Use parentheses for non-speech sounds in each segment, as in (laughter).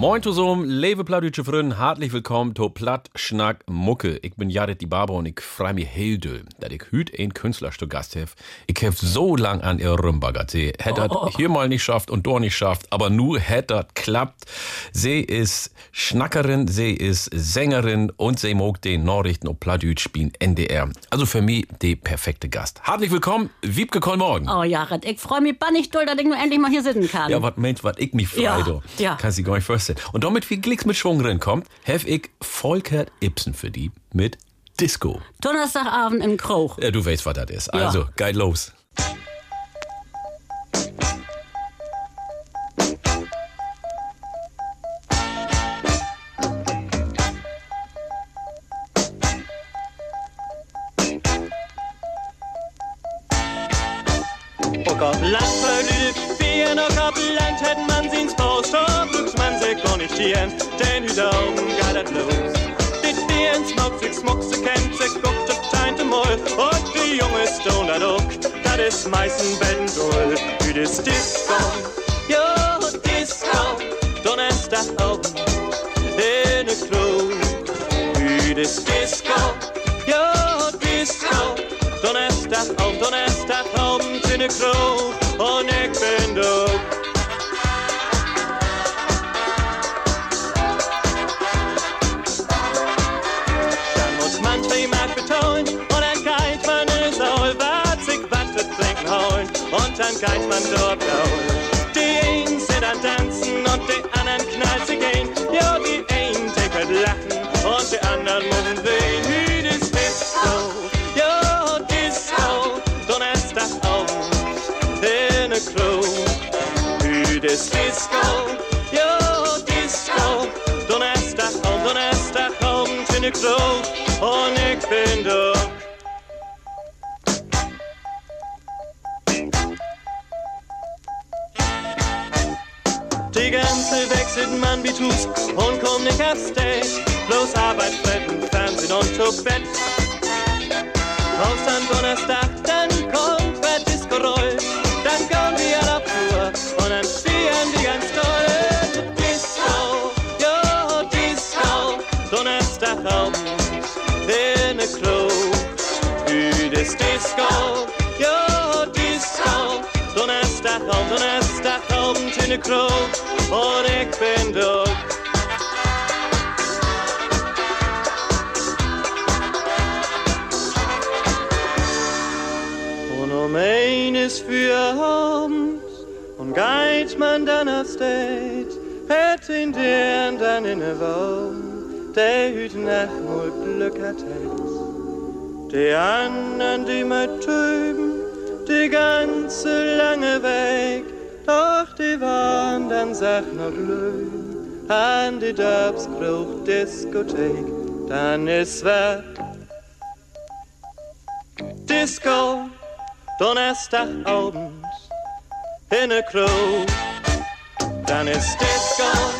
Moin zusammen, liebe Plattdeutsche Freunde, herzlich willkommen zu Platt, Schnack, Mucke. Ich bin Jared die Barber und ich freue mich heel doll, dass ich heute ein Künstlerstück Gast habe. Ich habe so lang an ihr rumbaggert. Sie hätte Oh. hier mal nicht schafft und dort nicht schafft, aber nur hätte das klappt. Sie ist Schnackerin, sie ist Sängerin und sie mag den Nachrichten auf Plattdeutsch spielen, NDR. Also für mich die perfekte Gast. Herzlich willkommen, Wiebke Kollmorgen. Oh, Jared, ich freue mich bannig doll, dass ich nur endlich mal hier sitzen kann. Ja, was meint, was ich mich frei, Ja, do. ja. Kann sie gar nicht vorstellen. Und damit viel Glicks mit Schwung drin kommt, have ich Volkert Ibsen für die mit Disco. Donnerstagabend im Kroch. Ja, du weißt, was das ist. Ja. Also, geil los. Sich gar nicht hier, denn hüt Augen geht das los. Die Bieren smockt sich, smuckt sich, kennt sich, guckt das teinte Moll, und die Junge Stone da duck, das ist meisten Betten doll. Hüt ist Disco, jo, Disco, Donnerstagabend, in ne Klo. Hüt ist Disco, jo, Disco, Donnerstagabend, Donnerstagabend in ne Klo, und ich bin duck. Geht man dort blauen. Die einen sind am Tanzen und die anderen knallt sich ein. Ja, die einen tickert lachen und die anderen machen wehen. Hüt ist Disco, ja, Disco, Donnerstagabend in ne Klo. Hüt ist Disco, ja, Disco, Donnerstagabend, Donnerstagabend in ne Klo. Und ich bin da. Ganze wechselt man wie Tus und kommt nicht auf Stage. Bloß Arbeit, Fressen, Fernsehen und zu Bett. Raus am Donnerstag, dann kommt wer Disco rollt. Dann gehen wir auf Tour und dann spielen die ganz toll. Disco, ja, Disco, Donnerstagabend in Klo. Hüt ist Disco, ja, Disco, Donnerstagabend, Donnerstagabend in ne Klo. Und ich bin duck. Und um eines für abends und geht man dann auf Stage, hat in der dann in der Welt, der hüt nach mal Glück hat. Die anderen, die mit töben, die ganze lange Weg, doch die dann sag noch löwen, an die Dubskruch Diskothek, dann ist wer Disco, Donnerstagabend in ne Klo. Dann ist Disco,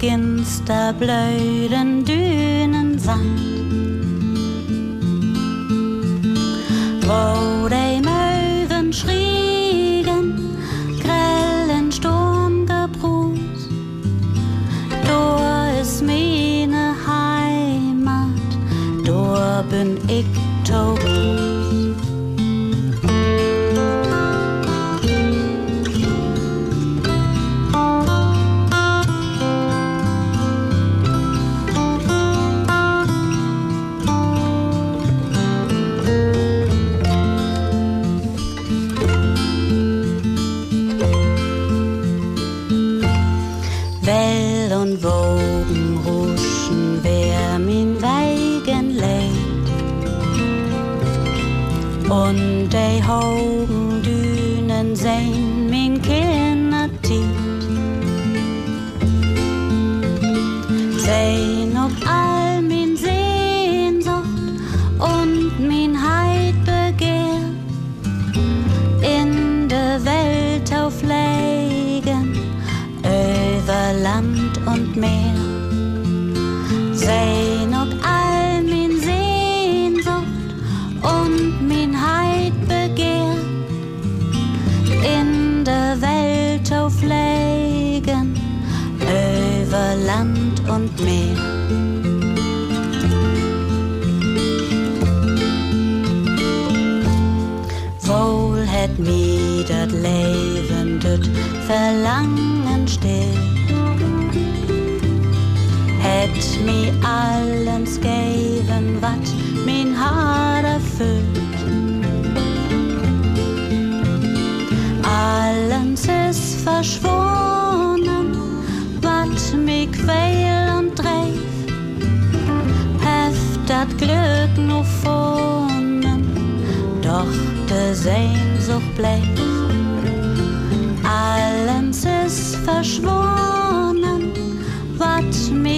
Ginster Dünen Sand.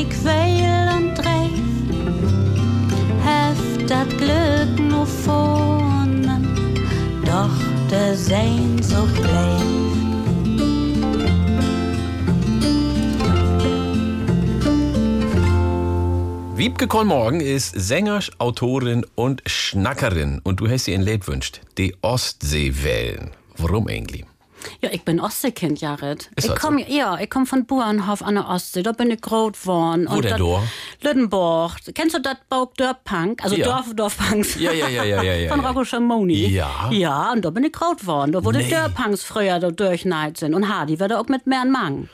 Quäl und dreif. Heft dat Glück nur vornen, doch de Sehnsucht bleef. Wiebke Kolmorgen ist Sänger, Autorin und Schnackerin. Und du hast dir ein Lied wünscht. Die Ostseewellen. Warum eigentlich? Ja, ich bin Ostseekind, Jared. Ist ich das komm, Ja, ich komme von Burenhof an der Ostsee. Da bin ich groß geworden. Wo denn da? Lüdenborg. Kennst du das Bauk Dörpunk? Also Ja. Dorf, Dorfpunks. Ja, ja, ja, ja, ja, ja, Von ja. Rocco Schamoni. Ja. Ja, und da bin ich groß geworden. Da wurde Nee. Dörpunks früher da durchneid sind. Und Hardy wird auch mit mehr Mang.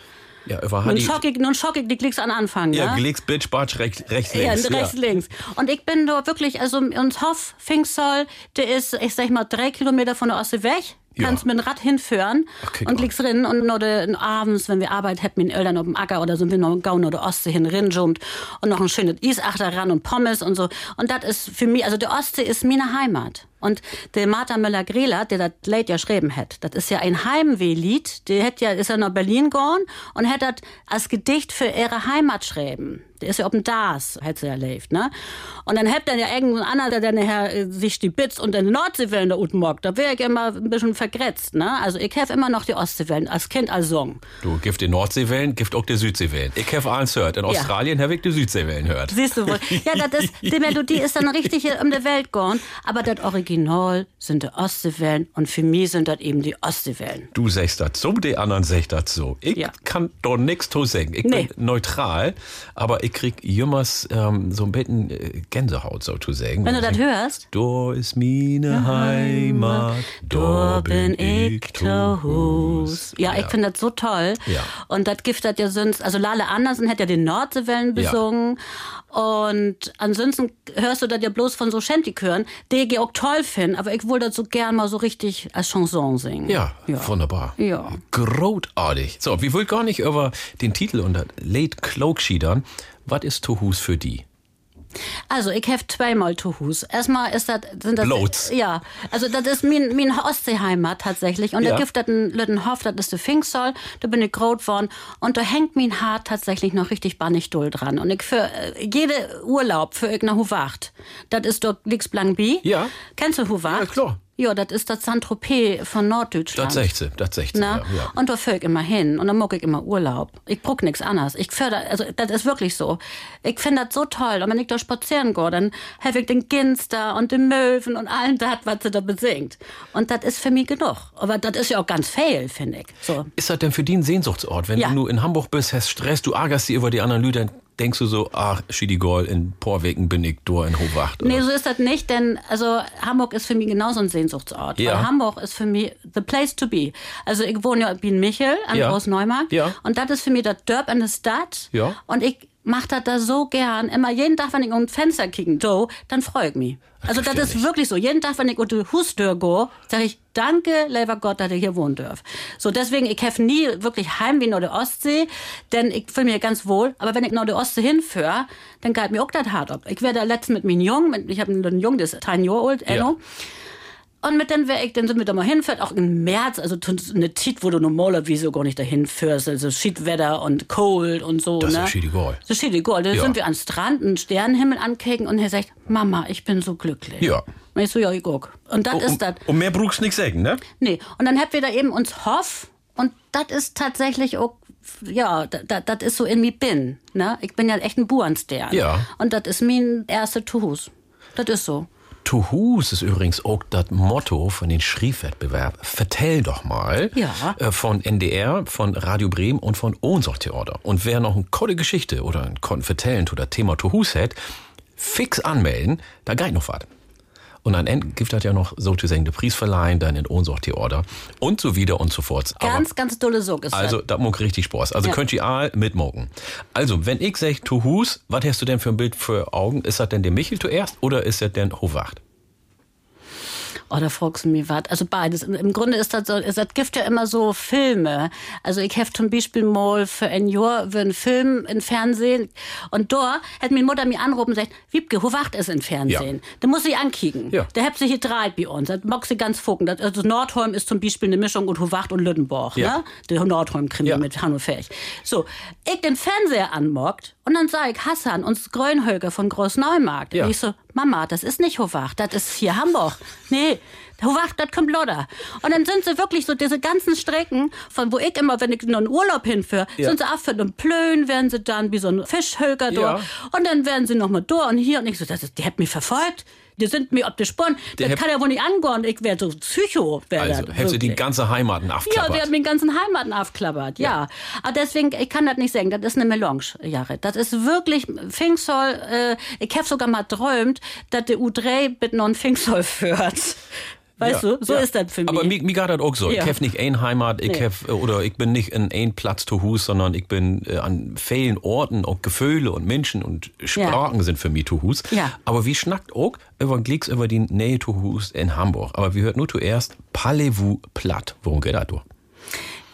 Ja, über Nun Hadi. schock ich, nun schock ich die Klicks an Anfang, Ja, ne? links, Bitch, Batsch, rechts, rechts, Ja, links. rechts, links. Und ich bin da wirklich, also uns Hof, Pfingstzoll, der ist, ich sag mal, drei Kilometer von der Ostsee weg. Ja. Kannst mit dem Rad hinführen Okay, und liegst drin und de, abends, wenn wir Arbeit hätten, mit den Eltern auf dem Acker oder so, wir noch Gaun oder Ostsee hin rinjummt und noch ein schönes Isachter ran und Pommes und so. Und das ist für mich, also der Ostsee ist meine Heimat. Und der Martha Möller-Greler, der das Lied ja geschrieben hat, das ist ja ein Heimweh-Lied, der hat ja, ist ja nach Berlin gegangen und hat das als Gedicht für ihre Heimat geschrieben. Der ist ja dem Das, hat sie erlebt, ne? Und dann habt dann ja irgendein anderer, der dann nachher äh, sich die Bits und den Nordseewellen da unten mockt. Da wäre ich immer ein bisschen vergrätzt, ne? Also ich habe immer noch die Ostseewellen, als Kind, als Song. Du, gift die Nordseewellen, gift auch die Südseewellen. Ich habe alles gehört. In Ja. Australien habe ich die Südseewellen gehört. Siehst du wohl. Ja, das ist, (laughs) die Melodie ist dann richtig um die Welt gegangen. Aber das Original sind die Ostseewellen und für mich sind das eben die Ostseewellen. Du sagst das so, die anderen sagen das so. Ich Ja. kann doch nichts zu sagen. Ich Nee. bin neutral, aber ich krieg jemals ähm, so ein bisschen äh, Gänsehaut, so zu sagen. Wenn du das hörst, Da ist meine Heimat, da bin ich zu Hus. Ja, ich finde das so toll. Ja. Und das Gift hat ja sonst, also Lale Andersen hat ja den Nordseewellen Ja. besungen. Und ansonsten hörst du das ja bloß von so Shanty-Chören, die ich auch toll finde, aber ich wollte das so gern mal so richtig als Chanson singen. Ja, Ja. wunderbar. Ja. Großartig. So, wir wollen gar nicht über den Titel und das Late Cloak schiedern. Was ist Tuhus für die? Also, ich habe zweimal Tuhus. Erstmal ist das, sind das, Bloß. ja, also das ist mein, mein Ostseeheimat tatsächlich. Und Ja. da gibt das in Lüttenhof, das ist der Pfingstzoll, da bin ich groß worden. Und da hängt mein Haar tatsächlich noch richtig bannig doll dran. Und ich für äh, jede Urlaub für ich nach Huwacht. Das ist dort Lix Blankby. Ja. Kennst du Huwacht? Ja, klar. Ja, das ist das Saint-Tropez von Norddeutschland. Das 16, das 16. Na? Ja, ja. Und da fahre ich immer hin und dann mag ich immer Urlaub. Ich bruck nix anderes. Ich förder, also das ist wirklich so. Ich finde das so toll. Und wenn ich da spazieren gehe, dann habe ich den Ginster und den Möwen und allen das, was sie da besingt. Und das ist für mich genug. Aber das ist ja auch ganz fail, finde ich. So. Ist das denn für die ein Sehnsuchtsort? Wenn Ja. du nur in Hamburg bist, hast Stress, du ärgerst dich über die anderen Lüder, denkst du so, ach, Schidigol, in Porweken bin ich da in Hohwacht? Nee, so ist das nicht, denn also Hamburg ist für mich genauso ein Sehnsuchtsort. Ja. Weil Hamburg ist für mich the place to be. Also ich wohne ja in Michel an Ja. Großneumarkt Ja. und das ist für mich das Dörp in der Stadt. Ja. Und ich mach das da so gern. Immer jeden Tag, wenn ich um ein Fenster kicken do, dann freue ich mich. Also das ja ist wirklich so. Jeden Tag, wenn ich unter die Hustür go, sage ich, danke, lieber Gott, dass ich hier wohnen darf. So, deswegen, ich habe nie wirklich heim wie nach der Ostsee, denn ich fühle mich ganz wohl. Aber wenn ich nach der Ostsee hinführe, dann geht mir auch das hart ab. Ich werde letztens mit meinem Jungen, ich habe einen Jungen, der ist 10 Jahre alt, Enno. Und mit dem wär ich, dann sind wir da mal hinfährt, auch im März, also eine Zeit, wo du normalerweise gar nicht dahin fährst, also Schiedwetter und cold und so, Das ne? ist Schiedegol. Das ist Schiedegol. Da Ja. sind wir am Strand, einen Sternenhimmel ankicken und er sagt, Mama, ich bin so glücklich. Ja. Und ich so, ja, ich guck. Und das Um, ist das. um mehr brauchst nix sagen, ne? Nee. Und dann habt wir da eben uns Hoff und das ist tatsächlich auch, ja, das ist so in mir bin. Ne? Ich bin ja echt ein Burenstern. Ja. Und das ist mein erster Tuhus. Das ist so. Tuhus ist übrigens auch das Motto von den Schriefwettbewerb. Vertell doch mal. Ja. Äh, von NDR, von Radio Bremen und von Ohnsortheorder. Und wer noch eine coole Geschichte oder ein Kon vertellen das Thema Tuhus hat, fix anmelden, da geht noch was. Und am Ende gibt das ja noch sozusagen den Preis verleihen, dann in Ohnsortheorder und so wieder und so fort. Aber- Ganz, ganz dolle Sog ist also, da muck richtig Spaß. Also Ja. könnt ihr all mitmogen. Also, wenn ich sag Tuhus, was hast du denn für ein Bild für Augen? Ist das denn der Michel zuerst oder ist das denn Howacht? Oh, da fragst du mich was. Also beides. Im- Grunde ist das so, ist das gibt ja immer so Filme. Also ich habe zum Beispiel mal für ein Jahr für einen Film im Fernsehen und da hat meine Mutter mir angerufen und gesagt, Wiebke, wo wacht es im Fernsehen? Ja. Da muss ich ankicken. Ja. Da habt sie hier drei bei uns. Das mag sie ganz gucken. Das, also Nordholm ist zum Beispiel eine Mischung und Howacht und Lüttenborg. Ja. Ne? Der Nordholm-Krimi Ja. mit Hanno Ferch. So, ich den Fernseher anmockt und dann sag ich Hassan, uns Grönhöger von Großneumarkt. Ja. Und ich so, Mama, das ist nicht Howacht, das ist hier Hamburg. Nee, Howacht, das kommt Lodder. Und dann sind sie wirklich so diese ganzen Strecken, von wo ich immer, wenn ich noch einen Urlaub hinführe, Ja. sind sie für einen Plön, werden sie dann wie so ein Fischhöger Ja. da. Und dann werden sie noch mal da und hier. Und ich so, das ist, die hat mich verfolgt. Die sind mir auf die Spuren. Der Das kann ja wohl nicht angehen. Ich wäre so Psycho. Wär Also, hast du die ganze Heimaten Ja, abklappert? der hat mir den ganzen Heimaten aufklappert, ja. Aber deswegen, ich kann das nicht sagen, das ist eine Melange, Jared. Das ist wirklich Pfingstsoll, äh, ich habe sogar mal träumt, dass der U3 mit ein Pfingstsoll führt. Weißt Ja, du, so ja. ist das für mich. Aber mir, mir geht das auch so. Ja. Ich habe nicht ein Heimat, ich Nee. hab, oder ich bin nicht in ein Platz zu Hus, sondern ich bin äh, an vielen Orten und Gefühle und Menschen und Sprachen sind für mich zu Hus. Ja. Aber wie schnackt auch über Glicks über die Nähe zu Hus in Hamburg. Aber wir hört nur zuerst Parlez-vous platt. Worum geht das?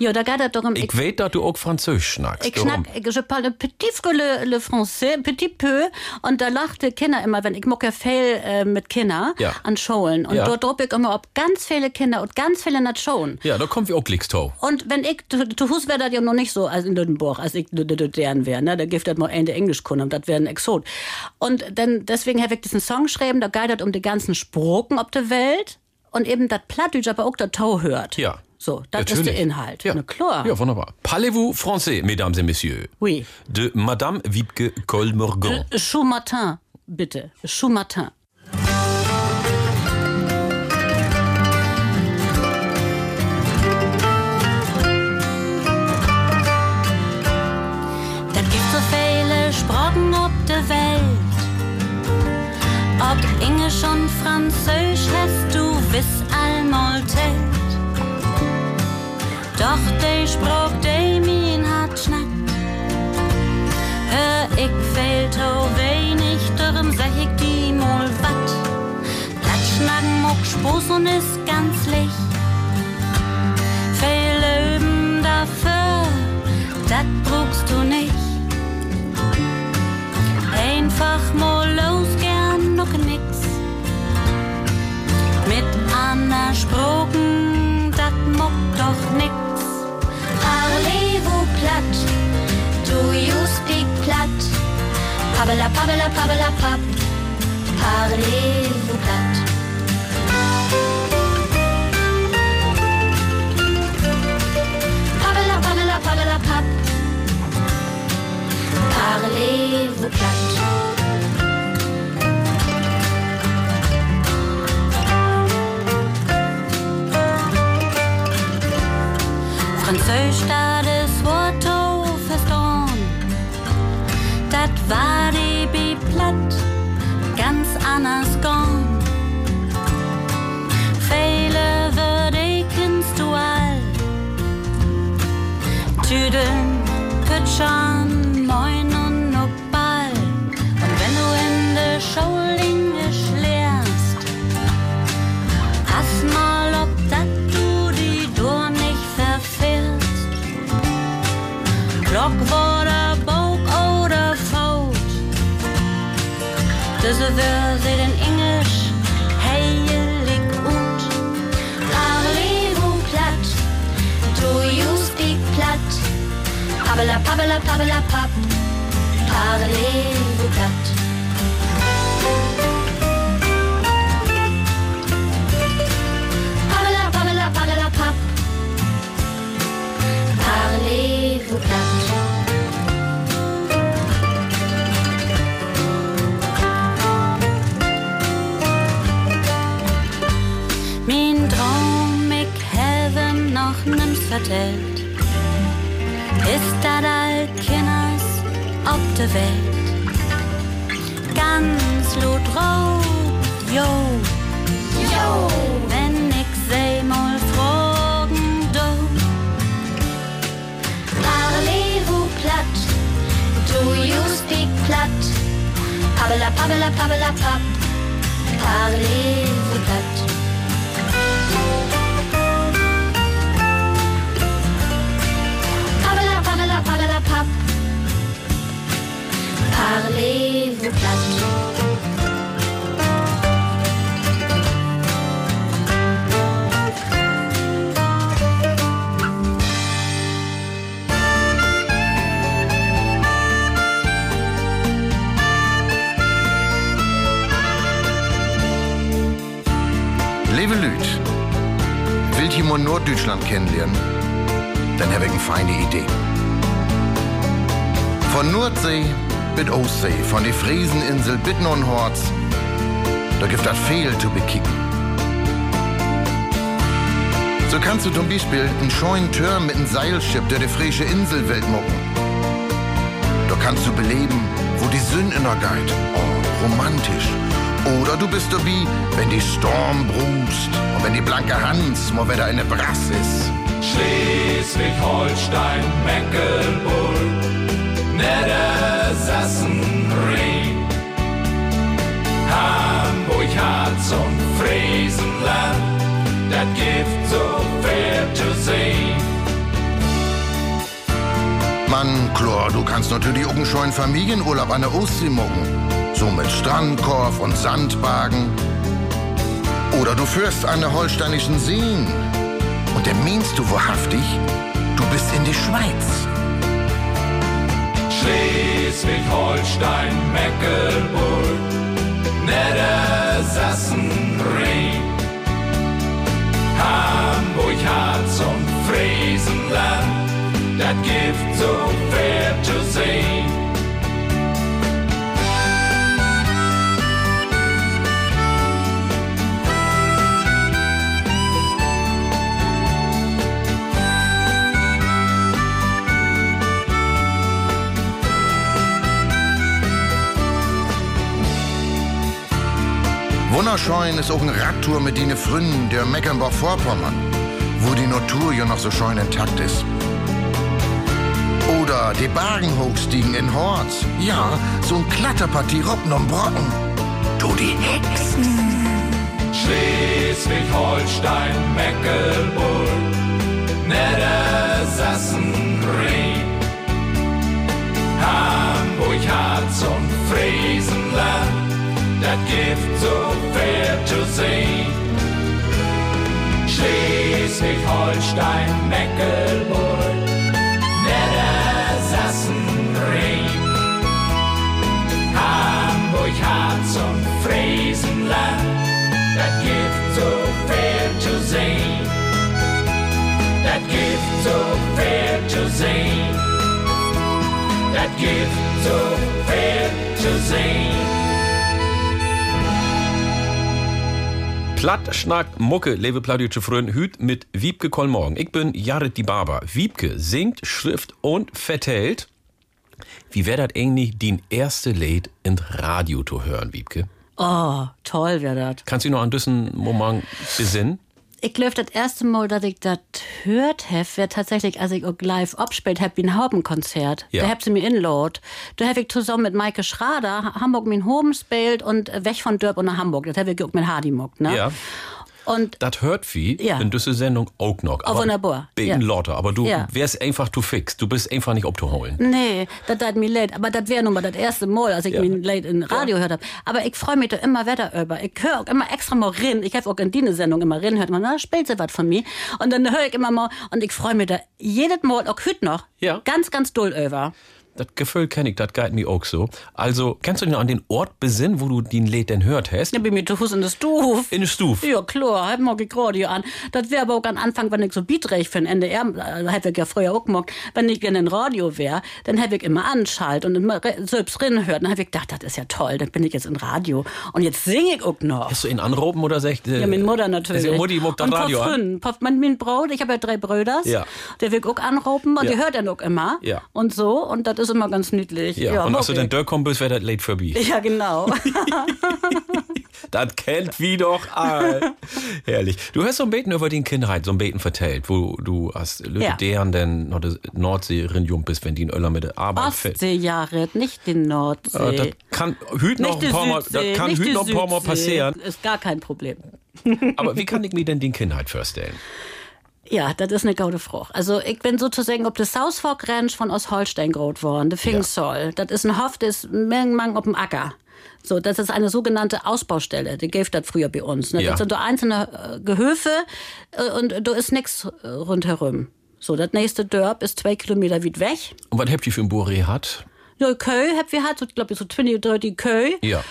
Ja, da geht es darum, Ich weiß, dass du auch Französisch schnackst. Ich schnack, je parle un petit peu le, le français, petit peu. Und da lachte Kinder immer, wenn ich mocke viel äh, mit Kindern Ja. an Schulen. Und Ja. dort droppe ich immer, ob ganz viele Kinder und ganz viele nicht Schulen. Ja, da kommt wir auch Glicks tau. Und wenn ich, zu, zu Hus wäre das ja noch nicht so als in Lüdenburg, als ich deren wäre, ne? Da gibt es mal Ende Englisch können, das wäre ein Exot. Und dann, deswegen habe ich diesen Song geschrieben, da geht es um die ganzen Sproken auf der Welt und eben das Plattdeutsch, aber auch das Tau hört. Ja. So, das ist Natürlich. der Inhalt. Ja. Na klar. Ja, wunderbar. Parlez-vous français, mesdames et messieurs? Oui. De Madame Wiebke Kolmergon. Choumatin, bitte. Choumatin. Da gibt so viele Sprachen auf der Welt. Ob Englisch und Französisch hast du wiss einmal. Doch die Spruch, die min hat schnackt, hör ich fehlt so wenig, darum sag ich die mal wat. Platschnacken muck Spaß und ist ganz licht. Viel üben dafür, dat brauchst du nicht. Einfach mal los, gern noch nix. Mit Anna Sproken, dat muck doch nix. Platt, do you speak platt? Pabbela, pabbela, pabbela, pap. Parlez-vous platt? Pabbela, pabbela, pabbela, pap. Parlez-vous platt? Französisch, war die bi platt, ganz anders gone. Viele würde kennst du all. Tüdeln, Kütschern, Moin und Ball. Und wenn du in der Schaulinge lehrst, pass mal, ob dat du die Dur nicht verfährst. Glock Diese wir sie den Englisch heilig ut. Parlez-vous platt? Do you speak platt? Pabbela, pabbela, pabbela, pap. Parlez-vous vertellt. Ist dat all Kinders auf der Welt? Ganz lot drauf, jo. Jo. Wenn ich seh mal fragen, do. Parlez-vous platt? Do you speak platt? Pabbela, pabbela, pabbela, pap. Parlez-vous Parlez-vous? Liebe willt ihr mal Norddeutschland kennenlernen? Dann habe ich eine feine Idee. Von Nordsee bis Ostsee, von der Frieseninsel bis Nordhorz, da gibt das viel zu bekicken. So kannst du zum Beispiel einen scheuen Turm mit einem Seilschiff durch die frische Inselwelt mucken. Da kannst du beleben, wo die Sünde geht. Oh, romantisch. Oder du bist dabei, wenn die Storm brust und wenn die blanke Hans mal wieder eine Brass ist. Schleswig-Holstein, Mecklenburg, Niedersachsen, Rhein, Hamburg, Harz und Friesenland, das gibt so viel zu sehen. Mann, Chlor, du kannst natürlich auch einen scheuen Familienurlaub an der Ostsee mucken. So mit Strandkorb und Sandwagen. Oder du führst an der holsteinischen Seen. Und dann meinst du wahrhaftig, du bist in die Schweiz. Schleswig-Holstein, Mecklenburg, Niedersachsen, Rhein, Hamburg, Harz und Friesenland, das gibt so viel zu sehen. Wunderschein ist auch ein Radtour mit den Fründen der Mecklenburg-Vorpommern, wo die Natur ja noch so schön intakt ist. Oder die Bergenhochstiegen in Horz. Ja, so ein Kletterpartie Robben und Brocken. Du die Hexen. Schleswig-Holstein, Mecklenburg, Niedersachsen, Rhein, Hamburg, Harz und Friesenland, das gibt so viel zu sehen. Schleswig-Holstein, Mecklenburg, Niedersachsen, Rhein, Hamburg, Harz und Friesenland, das gibt so viel zu sehen. Das gibt so viel zu sehen. Das gibt so viel zu sehen. Schnack, Mucke, Lewe Plattdeutsche Frön, Hüt mit Wiebke Kollmorgen. Ich bin Jared die Barber. Wiebke singt, schrift und vertellt. Wie wäre das eigentlich, die erste Lied in Radio zu hören, Wiebke? Oh, toll wäre das. Kannst du dich noch an diesen Moment besinnen? Ich glaube, das erste Mal, dass ich das hört habe, wäre tatsächlich, als ich auch live abgespielt habe, wie ein Haubenkonzert. Ja. Da habt sie mir inload. Da habe ich zusammen mit Maike Schrader Hamburg mein Home gespielt und weg von Dörp und nach Hamburg. Das habe ich auch mit Hardy gemacht, ne? Ja. Und Das hört wie Ja. in dieser Sendung auch noch. Oh, wunderbar. Beten Ja. lauter, aber du Ja. wärst einfach zu fix. Du bist einfach nicht abzuholen. Nee, das tat mir leid. Aber das wäre nun mal das erste Mal, als ich Ja. mich leid in Radio gehört habe. Aber ich freue mich da immer weiter über. Ich höre auch immer extra mal rein. Ich habe auch in die Sendung immer rein, hört man, na, spielt sie was von mir. Und dann höre ich immer mal und ich freue mich da jedes Mal, auch heute noch, Ja. ganz, ganz doll über. Das Gefühl kenne ich, das geht mir auch so. Also, kannst du dich noch an den Ort besinnen, wo du den Lied denn hört hast? Ich bin mir zu Fuß in der Stuf. In der Stuf. Ja, klar, hab mag ich Radio an. Das wäre aber auch am Anfang, wenn ich so beatreich für ein NDR, äh, hätte ich ja früher auch gemacht, wenn ich in ein Radio wäre, dann hätte ich immer anschalt und immer selbst drin hört. Dann habe ich gedacht, das ist ja toll, dann bin ich jetzt in Radio. Und jetzt singe ich auch noch. Hast du ihn anrufen oder sagt? Äh, Ja, meine Mutter natürlich. Also, Mutti das und Radio an. Mein, mein Brot, ich habe ja drei Brüder. Ja. Der will auch anrufen und Ja. der hört dann auch immer. Ja. Und so, und das ist immer ganz niedlich. Ja, und mag als du dann dort kommen bist, wäre das Lied vorbei. (laughs) Ja, genau. (laughs) Das kennt wie doch all. Herrlich. Du hast so ein Beten über den Kindheit, so ein Beten vertellt, wo du als Ja. deren denn Nordsee rinjum bist, wenn die in Öller mit der Arbeit fällt. Ostseejahre, nicht die Nordsee. Äh, das kann hüt noch ein paar Mal, das kann hüt noch ein paar Mal passieren. Ist gar kein Problem. Aber wie kann ich mir denn die Kindheit vorstellen? Ja, das ist eine gaude Frucht. Also ich bin sozusagen ob das South Fork Ranch von Ostholstein groß worden, der Fingsol. Das ist ein Hof, das ist Mang auf dem Acker. So, das ist eine sogenannte Ausbaustelle. Die gäbe das früher bei uns. Ne? Ja. Das sind so einzelne äh, Gehöfe äh, und da ist nichts äh, rundherum. So, das nächste Dörp ist zwei Kilometer weit weg. Und was habt ihr für ein Bure hat? Ja, Köy habt wir halt, so, glaube ich, so 20, 30 Köy. Ja.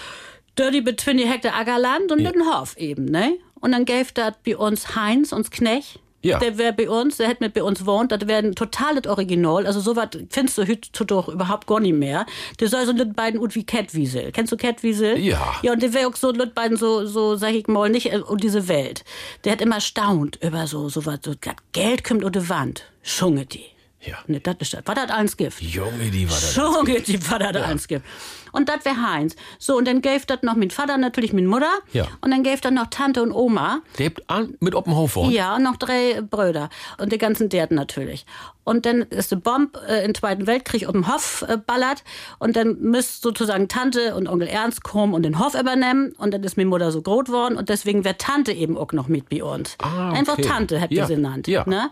Dirty mit 20 Hektar Ackerland und Ja. mit einem Hof eben, ne? Und dann gäbe das bei uns Heinz, uns Knecht. Ja. Der wäre bei uns, der hätte mit bei uns wohnt, das wäre ein totales Original. Also sowas findest du heute doch überhaupt gar nicht mehr. Der soll so mit beiden ut wie Catwiesel. Kennst du Catwiesel? Ja. Ja, und der wäre auch so mit beiden so, so, sag ich mal, nicht äh, um diese Welt. Der hat immer staunt über so, so was, so das Geld kommt unter Wand. Schunge die. Ja. Ne, das ist das. War das alles Gift? Junge, die war das. So geht die Vater da eins gibt. Und das wäre Heinz. So, und dann gäbe das noch mein Vater, natürlich mit Mutter. Ja. Und dann gäbe das noch Tante und Oma. Der habt an, mit wohnt. Ja, und noch drei Brüder. Und die ganzen Derden natürlich. Und dann ist die Bomb äh, im Zweiten Weltkrieg auf dem Hof äh, ballert. Und dann müsst sozusagen Tante und Onkel Ernst kommen und den Hof übernehmen. Und dann ist meine Mutter so groß worden. Und deswegen wäre Tante eben auch noch mit bei uns. Ah, okay. Einfach Tante, hätte Ja, sie genannt. ja. Ne?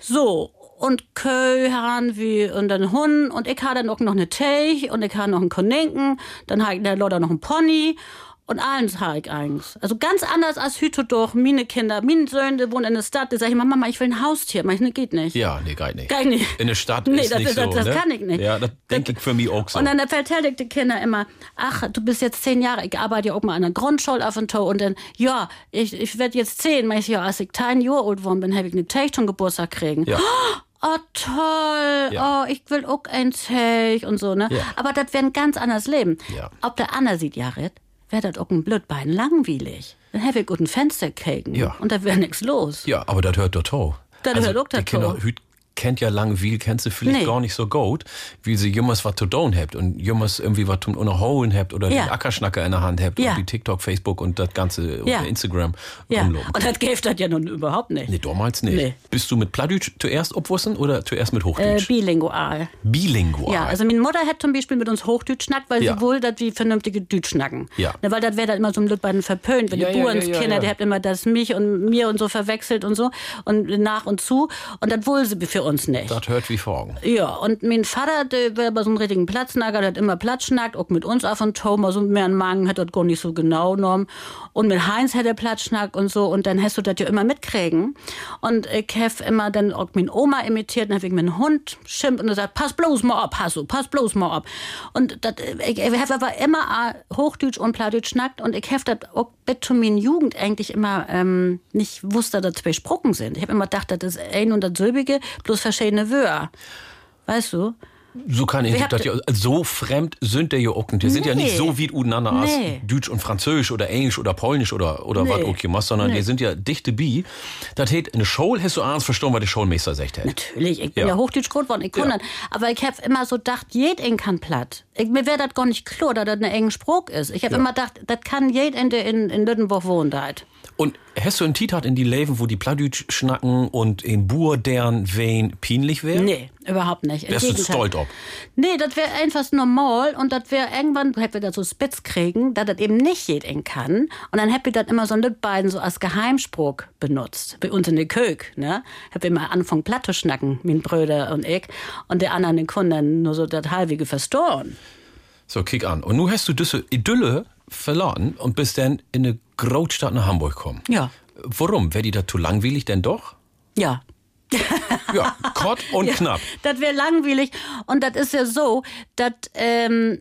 So. Und Kö haben wir und dann Hund und ich habe dann auch noch eine Teich und ich habe noch einen Koninken, dann habe ich der Loder noch einen Pony und alles habe ich eigentlich. Also ganz anders als Hüte doch, meine Kinder, meine Söhne wohnen in der Stadt, die sagen immer, Mama, ich will ein Haustier. Mach ich, ne, geht nicht. Ja, nee, geht nicht. Geht nicht. In der Stadt Nee, ist das- nicht das- so, das ne? kann ich nicht. Ja, das denke ich für mich auch so. Und dann vertelle ich die Kinder immer, ach, du bist jetzt zehn Jahre, ich arbeite ja auch mal an der Grundschule auf dem Tor und dann, ja, ich, ich werde jetzt zehn, mach ich, ja, als ich zehn Jahre alt worden bin, habe ich eine Teich zum Geburtstag kriegen. Ja. (gasps) Oh, toll. Ja. Oh, ich will auch ein Teich und so, ne? Ja. Aber das wäre ein ganz anderes Leben. Ja. Ob der Anna sieht, Jared, wäre das auch ein Blödbein langweilig. Dann hätte ich gut ein Fenster kriegen. Ja. Und da wäre nichts los. Ja, aber das hört doch to. Das also, hört auch die Kinder to. hüt kennt ja lang viel, kennst du vielleicht Nee. gar nicht so gut, wie sie jemals was zu tun habt und jemals irgendwie was zum Unterholen habt oder Ja. den Ackerschnacker in der Hand habt Ja. und die TikTok, Facebook und das ganze Ja. und Instagram Ja. Und das gäbe das ja nun überhaupt nicht. Nee, damals nicht. Nee. Bist du mit Plattdeutsch zuerst obwussen oder zuerst mit Äh, Hochdeutsch? bilingual. Bilingual. Ja, also meine Mutter hat zum Beispiel mit uns Hochdeutsch schnackt, weil sie wohl, dass wir vernünftige Deutsch schnacken. Ja. Ne, weil das wäre dann immer so ein beiden verpönt, wenn die Burenskinder, die habt immer das mich und mir und so verwechselt und so und nach und zu und das wohl sie für uns nicht. das hört wie Fragen. Ja, und mein Vater, der war aber so ein richtigen Platznacker, der hat immer Platz schnackt, auch mit uns auf und to, mal so mehr einen Magen hat das gar nicht so genau genommen. Und mit Heinz hat er Platz schnackt und so, und dann hast du das ja immer mitkriegen. Und ich hab immer dann auch meine Oma imitiert, dann hab ich meinen Hund schimpft und er sagt, pass bloß mal ab, Hasso, pass bloß mal ab. Und das, ich, ich hab aber immer Hochdeutsch und Plattdeutsch schnackt und ich hab das auch bis zu meiner Jugend eigentlich immer ähm, nicht wusste, dass das zwei Sprocken sind. Ich hab immer gedacht, das ist ein und das Silbige, bloß verschiedene Wörter. Weißt du? So kann ich das ja, so fremd sind der ja auch nicht. Die sind ja nicht so wie untereinander als Nee. Deutsch und Französisch oder Englisch oder Polnisch oder, oder Nee. was auch immer, sondern die sind ja dichte bi. Das heißt, eine Show hast du abends verstanden, was der Showmeister sagt. hat. Natürlich, ich bin Ja. ja, Hochdeutsch groß geworden, ich Ja. kann. Aber ich hab immer so gedacht, jed in kann platt. Ich, mir wäre das gar nicht klar, dass das eine engen Spruch ist. Ich hab immer gedacht, das kann jed in, de- in, in Lüttenburg wohnen halt. Und hast du einen Titat in die Leben, wo die Plattdeutsch schnacken und in Bur, deren Wen pinlich wäre? Nee, überhaupt nicht. Im Wärst du stolz ob? Nee, das wäre einfach normal und das wäre irgendwann, hätten wir das so spitz kriegen, dass das eben nicht jeden kann. Und dann hätten wir das immer so mit beiden so als Geheimspruch benutzt. Bei uns in der Kök, ne? Hätten wir immer angefangen platt zu schnacken, mein Brüder und ich. Und der anderen den Kunden nur so das halbige verstorben. So, kick an. Und nun hast du diese Idylle verloren und bist dann in eine Großstadt nach Hamburg gekommen. Ja. Warum? Wäre die da zu langweilig denn doch? Ja. (laughs) Ja, kort und Ja, knapp. Das wäre langweilig. Und das ist ja so, dass ähm,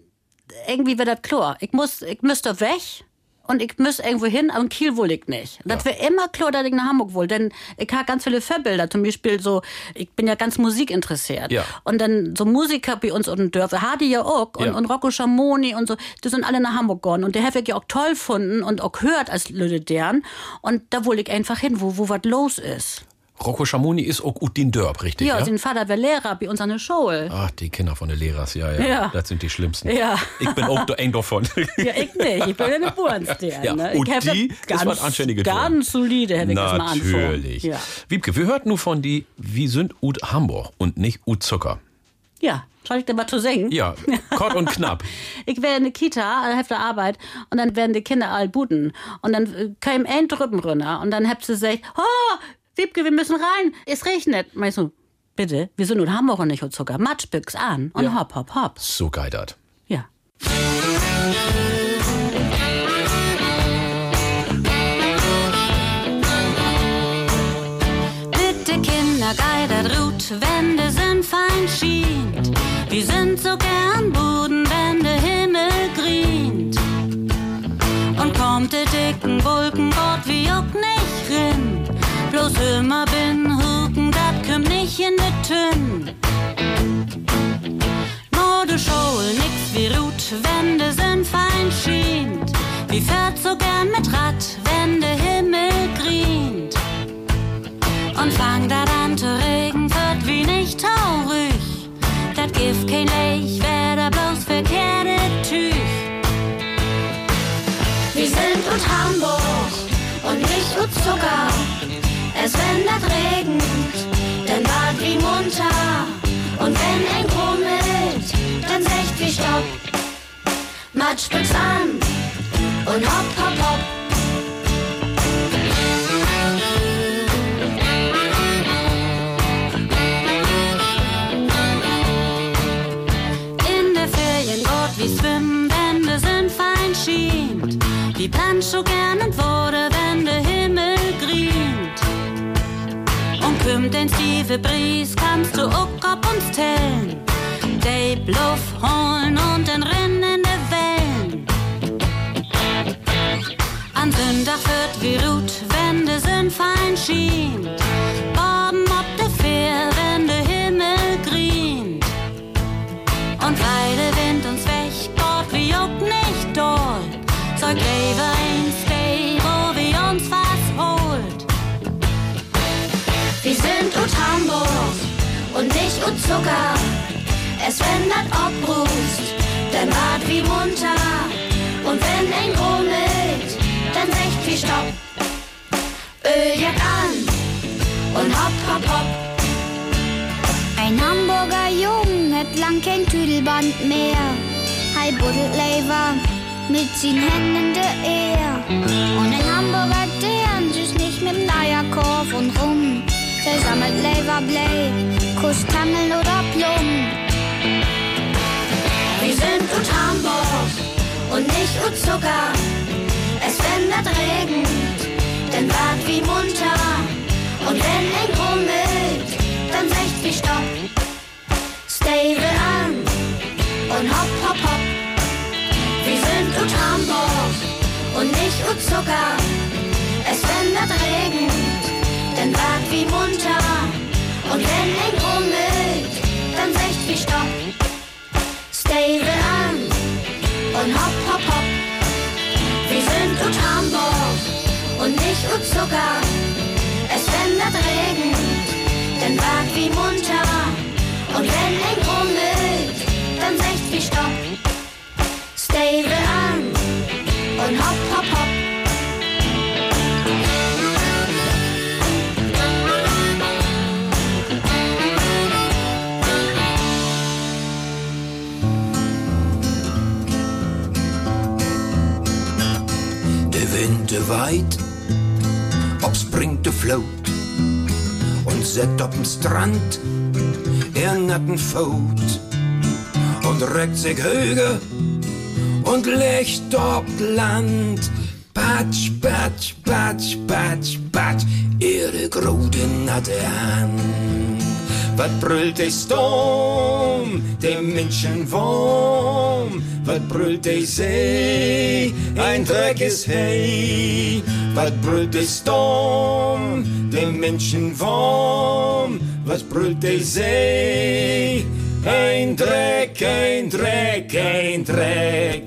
irgendwie wäre das klar. Ich muss, ich müsste weg. Und ich müsste irgendwo hin, aber in Kiel wohl ich nicht. Das wäre immer klar, dass ich nach Hamburg wohl. Denn ich habe ganz viele Vorbilder. Zum Beispiel so, ich bin ja ganz musikinteressiert. Ja. Und dann so Musiker bei uns unten Dörfer, Hardy ja auch und, Ja. und Rocco Schamoni und so, die sind alle nach Hamburg gegangen. Und der habe ich ja auch toll gefunden und auch gehört als Lüde deren. Und da wollte ich einfach hin, wo, wo was los ist. Rocco Schamoni ist auch gut den Dörp, richtig? Ja, Ja, sein Vater war Lehrer bei uns an der Schule. Ach, die Kinder von den Lehrers, ja, ja, Ja. Das sind die schlimmsten. Ja. Ich bin auch ein davon. (laughs) Ja, ich nicht. Ich bin eine Geburtstern. Ja, ne? und die das ist ganz, was Anständiges Ganz solide, habe ich das mal anfangen. Natürlich. Ja. Wiebke, wir hörten nur von die, wie sind ut Hamburg und nicht ut Zucker. ja, soll ich dir mal zu singen? Ja, (laughs) kort und knapp. Ich wäre in der Kita, Hälfte Arbeit, und dann werden die Kinder all buten. Und dann äh, kam ein runter. Und dann habt sie gesagt, oh, Wiebke, wir müssen rein. Es regnet. Meinst du, bitte, wir sind in Hamburg und nicht in Zucker. Matschbüchs an. Und hopp, hopp, hopp. So geidert. Ja. Bitte Kinder, geidert Rut, Wände sind fein schient. Wir sind so gern Buden, wenn der Himmel grient. Und kommt der dicken Wolken, Gott wie auch nicht rin. Bloß immer bin Huken, dat kümmt nicht in de Tünn. Nur du Schul, nix wie Rut, Wände sind fein schient. Wie fährt so gern mit Rad, wenn der Himmel grient. Und fang da an zu regen, wird wie nicht traurig. Dat gibt kein Lech, wär da bloß verkehrte Tüch. Wir sind ut Hamburg und nicht ut Zucker. Es wenn dat regnet, dann wart wie munter. Und wenn ein grummelt, dann secht wie Stopp. Matschbüchs an und hopp, hopp, hopp. Wie Wände sind fein schient. Die plant so gern und den Stiefel Bries, kannst du auch ob uns tellen. Dave Luft holen und den Rennen der Wellen. An Sündach wird wie Rut, Wände sind fein schient. Und nicht ut Zucker. Es dat obbrust, dann wart wie munter. Und wenn ein grummelt, dann secht wie Stopp. Öljack an und hopp, hopp, hopp. Ein Hamburger Jung hat lang kein Tüdelband mehr. Hei buddelt Lever mit sin Händen der Ehr. Und ein Hamburger, der sich nicht mit Leierkorf und rum. Der sammelt Lever Blei, Kusstangeln oder Plum. Wir sind ut Hamburg und nicht ut Zucker. Es wenn dat regnet, dann wart wie munter. Und wenn ein grummelt, dann secht wie Stopp. Stay an und hopp, hopp, hopp. Wir sind ut Hamburg und nicht ut Zucker. ihm. Und wenn ihn rummelt, dann secht wie Stopp. Stable an und hopp, hopp, hopp. Wir sind ut Hamburg und nicht ut Zucker. Es wendet Regen, dann wart wie munter. Und wenn ihn rummelt, dann secht wie Stopp. Stable an und hopp, hopp, hopp, hopp. De Winde weit, obspringt de Float und set op dem Strand er natten Fout und reckt sich höger und legt op Land. Patsch, patsch, patsch, patsch, patsch, ihre grode natte Hand. Wat brüllt de Sturm, de Menschen warm? Wat brüllt de See, ein Dreck ist hey? Wat brüllt de Sturm, de Menschen warm? Was brüllt de See? Ein Dreck, ein Dreck, ein Dreck,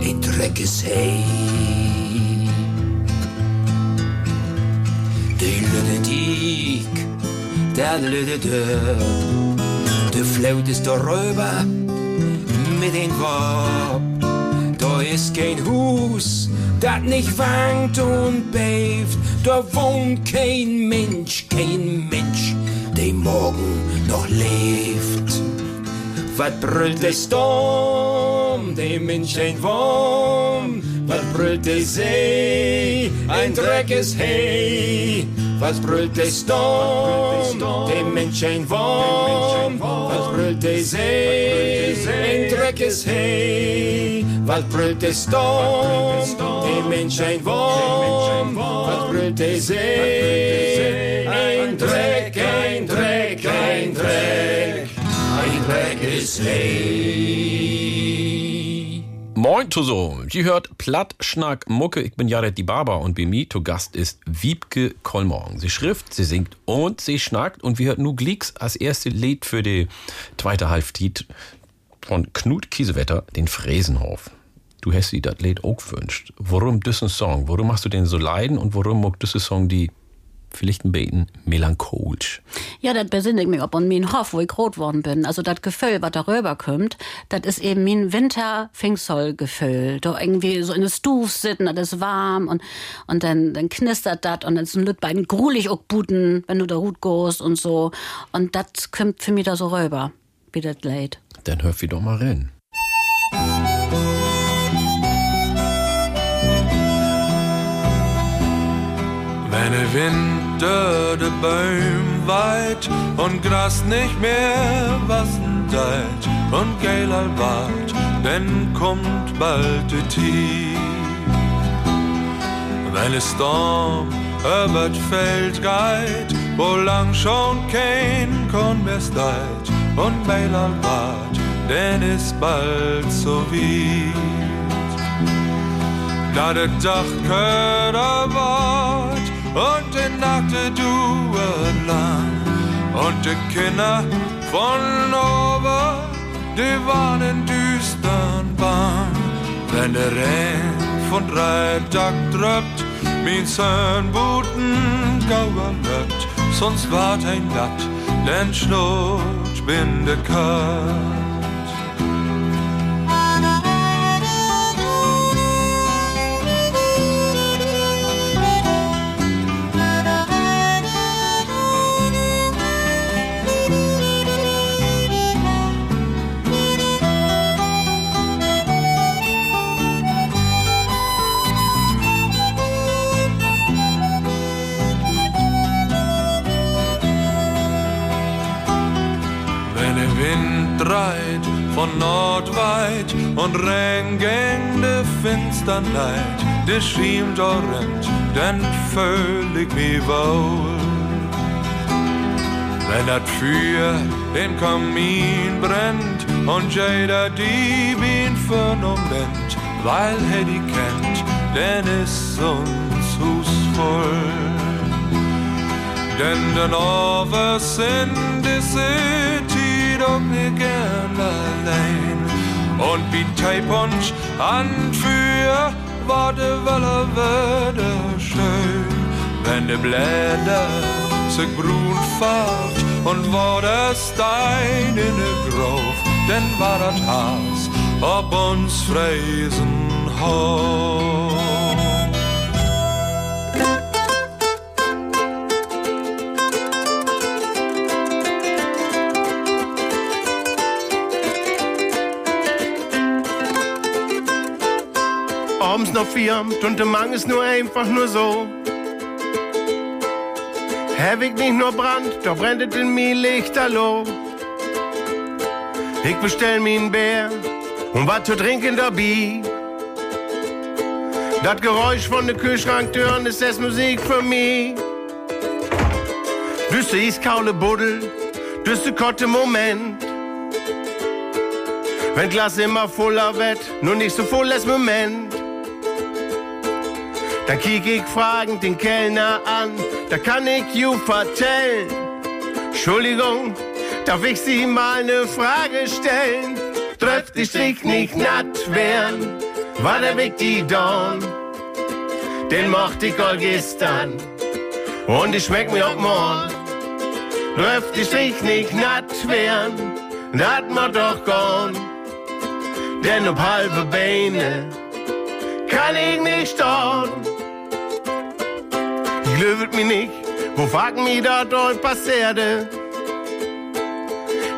ein Dreck ist hey. De fluit is de räuber mit den Wab. Da ist kein Hus, dat nicht wankt und beeft. Da wohnt kein Mensch, kein Mensch, der morgen noch lebt. Wat brüllt der Sturm, der Mensch ein Wurm? Was brüllt der See, ein Dreck ist hey? Was brüllt der Sturm, der Mensch ein Wurm? Was brüllt der See, ein ist hey? Was brüllt der Sturm, der Mensch ein Wurm? Was brüllt der See, ein Dreck, ein Dreck, ein Dreck, ein Dreck ist hey. Moin zusammen. Sie hört Plattschnack Mucke. Ich bin Jared die Barber und bei mir zu Gast ist Wiebke Kollmorgen. Sie schrift, sie singt und sie schnackt und wir hört nu Glicks als erste Lied für die zweite Halbzeit von Knut Kiesewetter, den Fräsenhof. Du hast sie das Lied auch gewünscht. Warum diesen Song? Warum machst du den so leiden und warum mag diesen Song die vielleicht ein bisschen melancholisch? Ja, das besinne ich mich ob und mein Hof, wo ich rot worden bin. Also das Gefühl, was darüber kommt, das ist eben mein Winter-Pfingstsoll-Gefühl. Da irgendwie so in der Stuf sitzen, das ist warm und, und dann, dann knistert das und dann sind die beiden grulich auch buten, wenn du da Hut gehst und so. Und das kommt für mich da so rüber, wie das Lied. Dann hör wir doch mal rein. Wenn der Winter de Bäum weit und Gras nicht mehr wassen deit und geiler wart, dann kommt bald die Tief. Wenn es Storm über Feld geht, wo lang schon kein Korn mehr steit und geiler wart, denn ist bald so weit. Da der Dach köder wart und die Nacht du lang und die Kinder von oben, die waren in düstern Bahn. Wenn der Regen von drei Tag drückt, mein Sohn Buten gauer löbt, sonst wart ein Blatt, denn Schnurrt bin der Kat. Dreht von Nordweit und Regen gegen de Finsternheit, de schiemt rennt, dann fühl ich mich wohl. Wenn dat Feuer den Kamin brennt und jeder die Bien für Moment, weil er die kennt, denn ist uns Hus. Denn den Overs in die City doch nicht gern allein. Und wie Teipunch an für war de Welle wieder schön. Wenn de Blätter sich grün färbt und war der Stein in der Grove, denn war das Haus ob uns Fräsen abends noch firmt und der Mang ist nur einfach nur so. Hevig nicht nur Brand, da brennt in mir Lichterloh. Ich bestell mir einen Bär und was zu trinken dabei. Das Geräusch von der Kühlschranktüren ist es Musik für mich. Düste iskaule Buddel, düste kotte Moment. Wenn Glas immer voller wird, nur nicht so volles Moment. Dann kiek ich fragend den Kellner an, da kann ich you vertellen. Entschuldigung, darf ich Sie mal ne Frage stellen? Trifft die Strich nicht natt werden, war der Weg die Dorn. Den mochte ich all gestern und ich schmeck mir auch morgen. Trifft die Strich nicht natt werden, dat ma doch gone. Denn ob halbe Beine kann ich nicht stehen. Ich löwet mich nicht, wo fragt mich da dort passierte.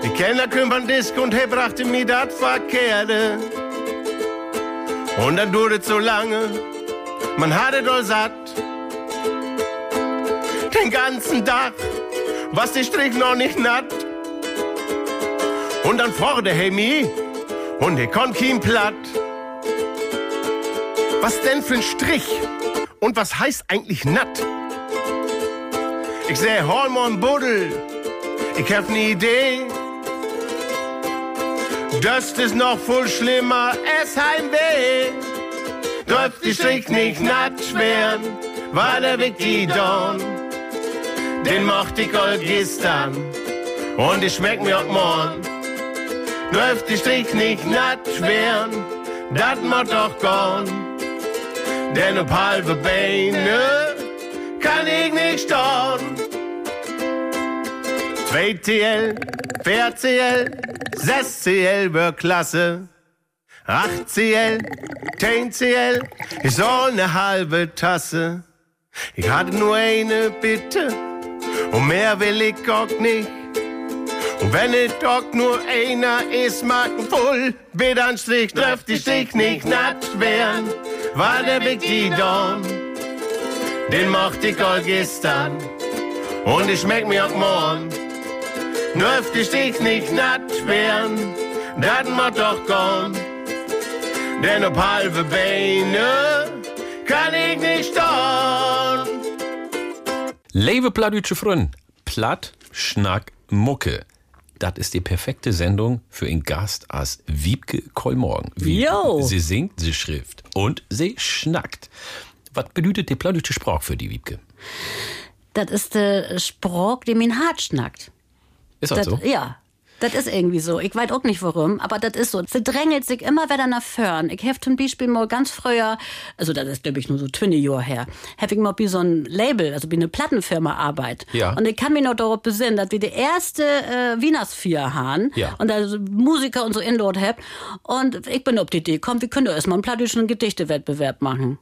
Die Kellner kümmern Disk und he brachte mir dat Verkehrte. Und dann dauert so lange, man hatte doch satt. Den ganzen Tag, was die Strich noch nicht natt. Und dann forderte he mi, und he konnt kein platt. Was denn für ein Strich? Und was heißt eigentlich natt? Ich seh Hormon Buddel, ich hab ne Idee. Das ist noch voll schlimmer, es Heimweh. Dürft die Strich nicht natt werden, war der Weg die Dorn. Den mochte ich all gestern und ich schmeck mir auch morgen. Dürft die Strich nicht natt werden, dat mod doch gorn. Denn ob halbe Beine kann ich nicht stehen. 2CL, 4CL, 6CL wird klasse. 8CL, 10CL ist all ne halbe Tasse. Ich hatte nur eine Bitte und mehr will ich auch nicht. Und wenn es doch nur einer ist, voll, bitte ein Strich, trifft die Stich nicht natt werden, war der Big die Dorn. Den mochte ich all gestern und ich schmeck mir auch morgen. Dürft die Stich nicht natt werden, dat macht doch gone. Denn ob halbe Beine kann ich nicht stehen. Leve Pladütsche Frünn. Platt, Schnack, Mucke. Das ist die perfekte Sendung für einen Gast als Wiebke Kollmorgen. Wie Jo. Sie singt, sie schrift und sie schnackt. Was bedeutet die plattdeutsche Sprache für die Wiebke? Das ist der Spruch, der mein Hart schnackt. Ist das, so? Ja. Das ist irgendwie so. Ich weiß auch nicht warum, aber das ist so. Sie drängelt sich immer wieder nach vorn. Ich habe zum Beispiel mal ganz früher, also das ist glaube ich nur so 20 Jahre her, habe ich mal bei so ein Label, also bei einer Plattenfirma Arbeit. Ja. Und ich kann mich noch darauf besinnen, dass wir die erste äh, Wienersvier haben Ja. und da so Musiker und so in dort habt. Und ich bin auf die Idee, komm, wir können doch erstmal einen plattdeutschen Gedichtewettbewerb machen.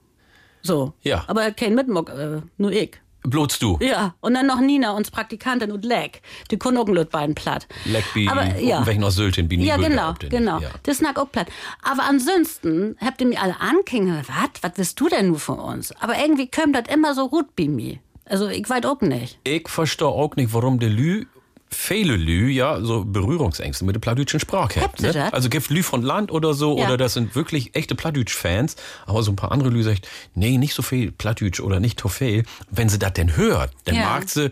So. Ja. Aber kein Mitmock, äh, nur ich. Bloß du. Ja, und dann noch Nina, uns Praktikantin und Leck. Die können auch beiden platt. Leck bi, Aber, ja. welchen aus Sylten, bin Ja, genau, genau. Ja. Das snack auch platt. Aber ansonsten habt ihr mir alle angeklingelt, was, was willst du denn nur von uns? Aber irgendwie kommt das immer so gut bei mir. Also ich weiß auch nicht. Ich verstehe auch nicht, warum der Lü, viele Lü, ja, so Berührungsängste mit der plattdeutschen Sprache Habt Ne? das? Also gibt Lü von Land oder so, Ja. oder das sind wirklich echte Plattdeutsch-Fans. Aber so ein paar andere Lü sagt, nee, nicht so viel Plattdeutsch oder nicht so viel. Wenn sie das denn hört, dann Ja. mag sie,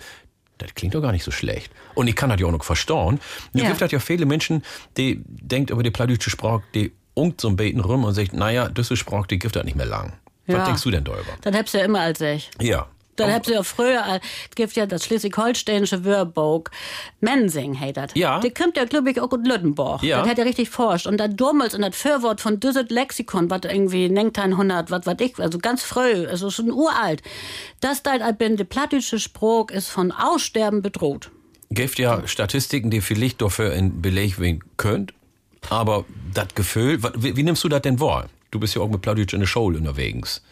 das klingt doch gar nicht so schlecht. Und ich kann das ja auch noch verstauen. Nun Ja. gibt es ja viele Menschen, die denkt über die plattdeutsche Sprache, die unkt so ein Beten rum und sagt, naja, das ist Sprache, die gibt das nicht mehr lang. Was Ja. denkst du denn darüber? Das habt ihr ja immer als ich. Ja. Dann habt ihr ja früher, äh, es gibt ja das schleswig-holsteinische Wörbuch, Mensing heißt Ja. Die kommt ja, glaube ich, auch aus Lüttenborg. Ja. Das hat ja richtig forscht. Und das damals und das Fürwort von Düsset Lexikon, was irgendwie 1900, was was ich, also ganz früh, also schon uralt. Das da, bin, der plattdeutsche Spruch ist von Aussterben bedroht. gibt ja Statistiken, die vielleicht dafür in Beleg werden könnt. Aber das Gefühl, wie, wie nimmst du das denn wahr? Du bist ja auch mit Plauditsch in der Show unterwegs.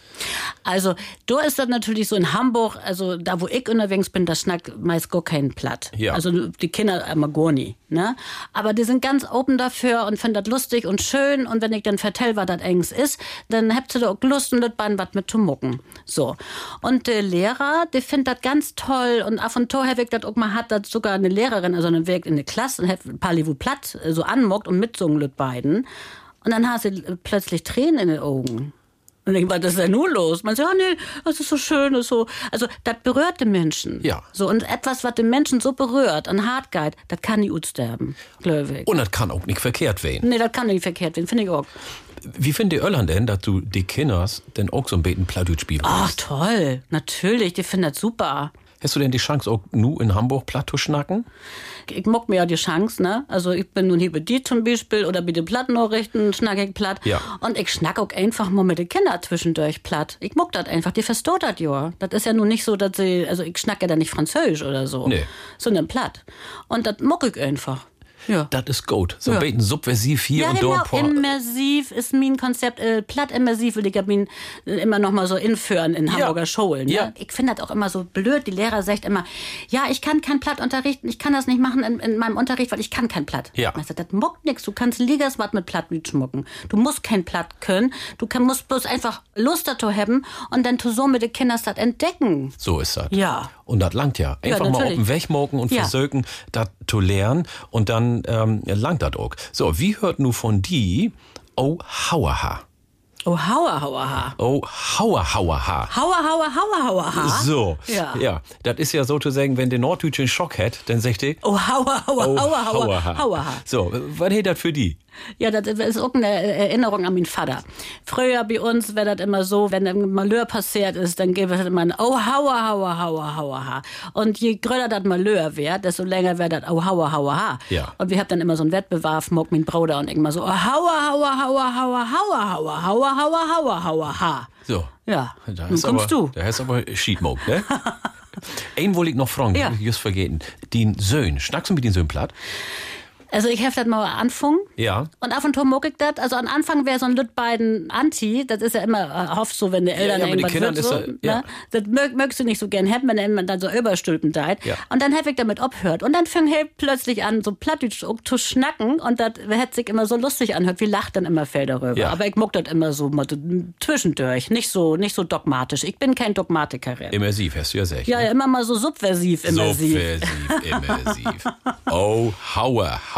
Also, da ist das natürlich so in Hamburg, also da, wo ich unterwegs bin, da schnackt meist gar kein Platt. Ja. Also die Kinder immer gar nie, ne? Aber die sind ganz open dafür und finden das lustig und schön. Und wenn ich dann vertell, was das eigentlich ist, dann habt ihr da auch Lust und das Bein was mit zu mucken. So. Und der Lehrer, der findet das ganz toll. Und ab und zu habe ich das auch mal hat, dass sogar eine Lehrerin, also eine Werk in der Klasse, und hat ein paar Livu platt äh, so anmockt und mitsungen mit beiden. Und dann hast du plötzlich Tränen in den Augen. Und ich was ist denn nun los? Man sagt, ja, nee, das ist so schön, das ist so. Also, das berührt den Menschen. Ja. So, und etwas, was den Menschen so berührt, an hart geht, das kann nicht sterben, glaube ich. Und das kann auch nicht verkehrt werden. Nee, das kann nicht verkehrt werden, finde ich auch. Wie findet ihr Irland denn, dass du die Kinders denn auch so ein bisschen Plattdeutsch spielen Ach, toll. Natürlich, die finden das super. Hast du denn die Chance, auch nu in Hamburg platt zu schnacken? Ich mock mir ja die Chance, ne? Also ich bin nun hier bei dir zum Beispiel oder bei den Plattennachrichten schnack ich platt. Ja. Und ich schnack auch einfach mal mit den Kindern zwischendurch platt. Ich mock das einfach, die versteht das ja. Das ist ja nun nicht so, dass sie, also ich schnack ja da nicht Französisch oder so. Nee. Sondern platt. Und das mock ich einfach. Ja. Das ist gut. So Ja. ein bisschen subversiv hier Ja, und genau. dort. Immersiv ist mein Konzept. Äh, platt immersiv will ich hab ihn äh, immer noch mal so inführen in Hamburger Schulen. Ne? Ja. Ich finde das auch immer so blöd. Die Lehrer sagt immer, ja, ich kann kein Platt unterrichten. Ich kann das nicht machen in, in meinem Unterricht, weil ich kann kein Platt. Ja. Ich sag, das muckt nix. Du kannst Ligas was mit Platt nicht schmucken. Du musst kein Platt können. Du kann, musst bloß einfach Lust dazu haben und dann so mit den Kindern das entdecken. So ist das. Ja. Und das langt ja. Einfach mal auf den Weg und Ja. versuchen, das zu lernen. Und dann ähm, langt. So, wie hört nu von die, oh, hauaha. Oh, hauer, hauer, ha. Oh, hauer, hauer, ha. Hauer, hauer, hauer, hauer, ha. So, Ja. ja, das ist ja sozusagen, wenn der Norddeutsche einen Schock hat, dann sagt er, Oh, hauer, hauer, oh, hauer, hauer, hauaha. hauer, ha. So, was hat das für die? Ja, das ist auch eine Erinnerung an meinen Vater. Früher bei uns wäre das immer so, wenn ein Malheur passiert ist, dann gäbe es immer ein Oh, hauer, hauer, hauer, hauer, ha. Und je größer das Malheur wäre, desto länger wäre das Oh, hauer, hauer, ha. Ja. Und wir haben dann immer so einen Wettbewerb, mock mein Bruder und ich immer so Oh, hauer, hauer, hauer, hauer, hauer, hauer, hauer, hauer, hauer, hauer, ha. So. Ja, Da nun kommst aber, du. Da hast aber Schiedmog, ne? (laughs) Einen wollte ich noch fragen, Ja. just vergeten. Den Söhn, schnackst du mit den Söhn platt? Also ich habe das mal anfangen. Ja. Und ab und zu muck ich das. Also am Anfang wäre so ein Lüt beiden Anti. Das ist ja immer, äh, hofft so, wenn die Eltern ja, den irgendwas wird, so, ist ja- ja. ne? Das mög, mögst du nicht so gern haben, wenn man dann so überstülpen deit. Ja. Und dann habe ich damit abhört. Und dann fing er plötzlich an, so plattdeutsch zu schnacken. Und das hat sich immer so lustig anhört. Wie lacht dann immer Fell darüber. Ja. Aber ich muck das immer so mal zwischendurch. Nicht so, nicht so dogmatisch. Ich bin kein Dogmatikerin. Immersiv, hast du ja gesagt. Ja, ne? ja, immer mal so subversiv, immersiv. Subversiv, immersiv. (laughs) Oh, hauer, hauer,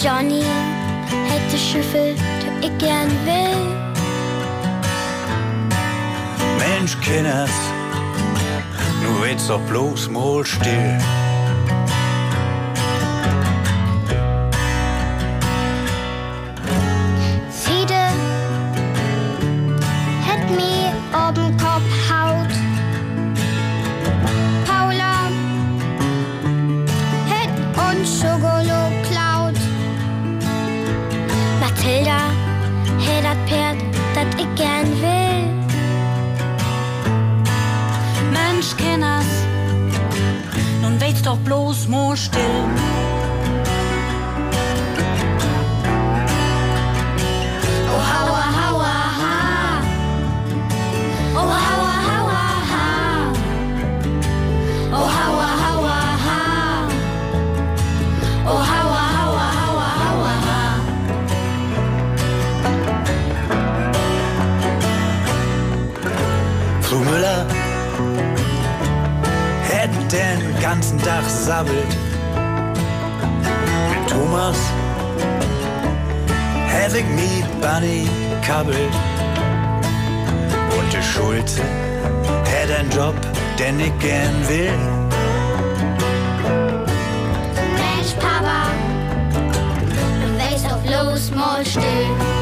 Johnny hätte Schiffe, die ich gern will. Mensch, Kinders, nu wird's doch bloß mal still. Fiede hätt mi ob'n Kopf ich gern will. Mensch, Kinders, nun weht's doch bloß mo still. Oh, haua, haua, ha. Oh, haua, ganzen Tag sabbelt. Mit Thomas having me Bunny kabbelt. Und der Schulze hat einen Job, den ich gern will. Mensch, Papa, wär's auf los, mal still.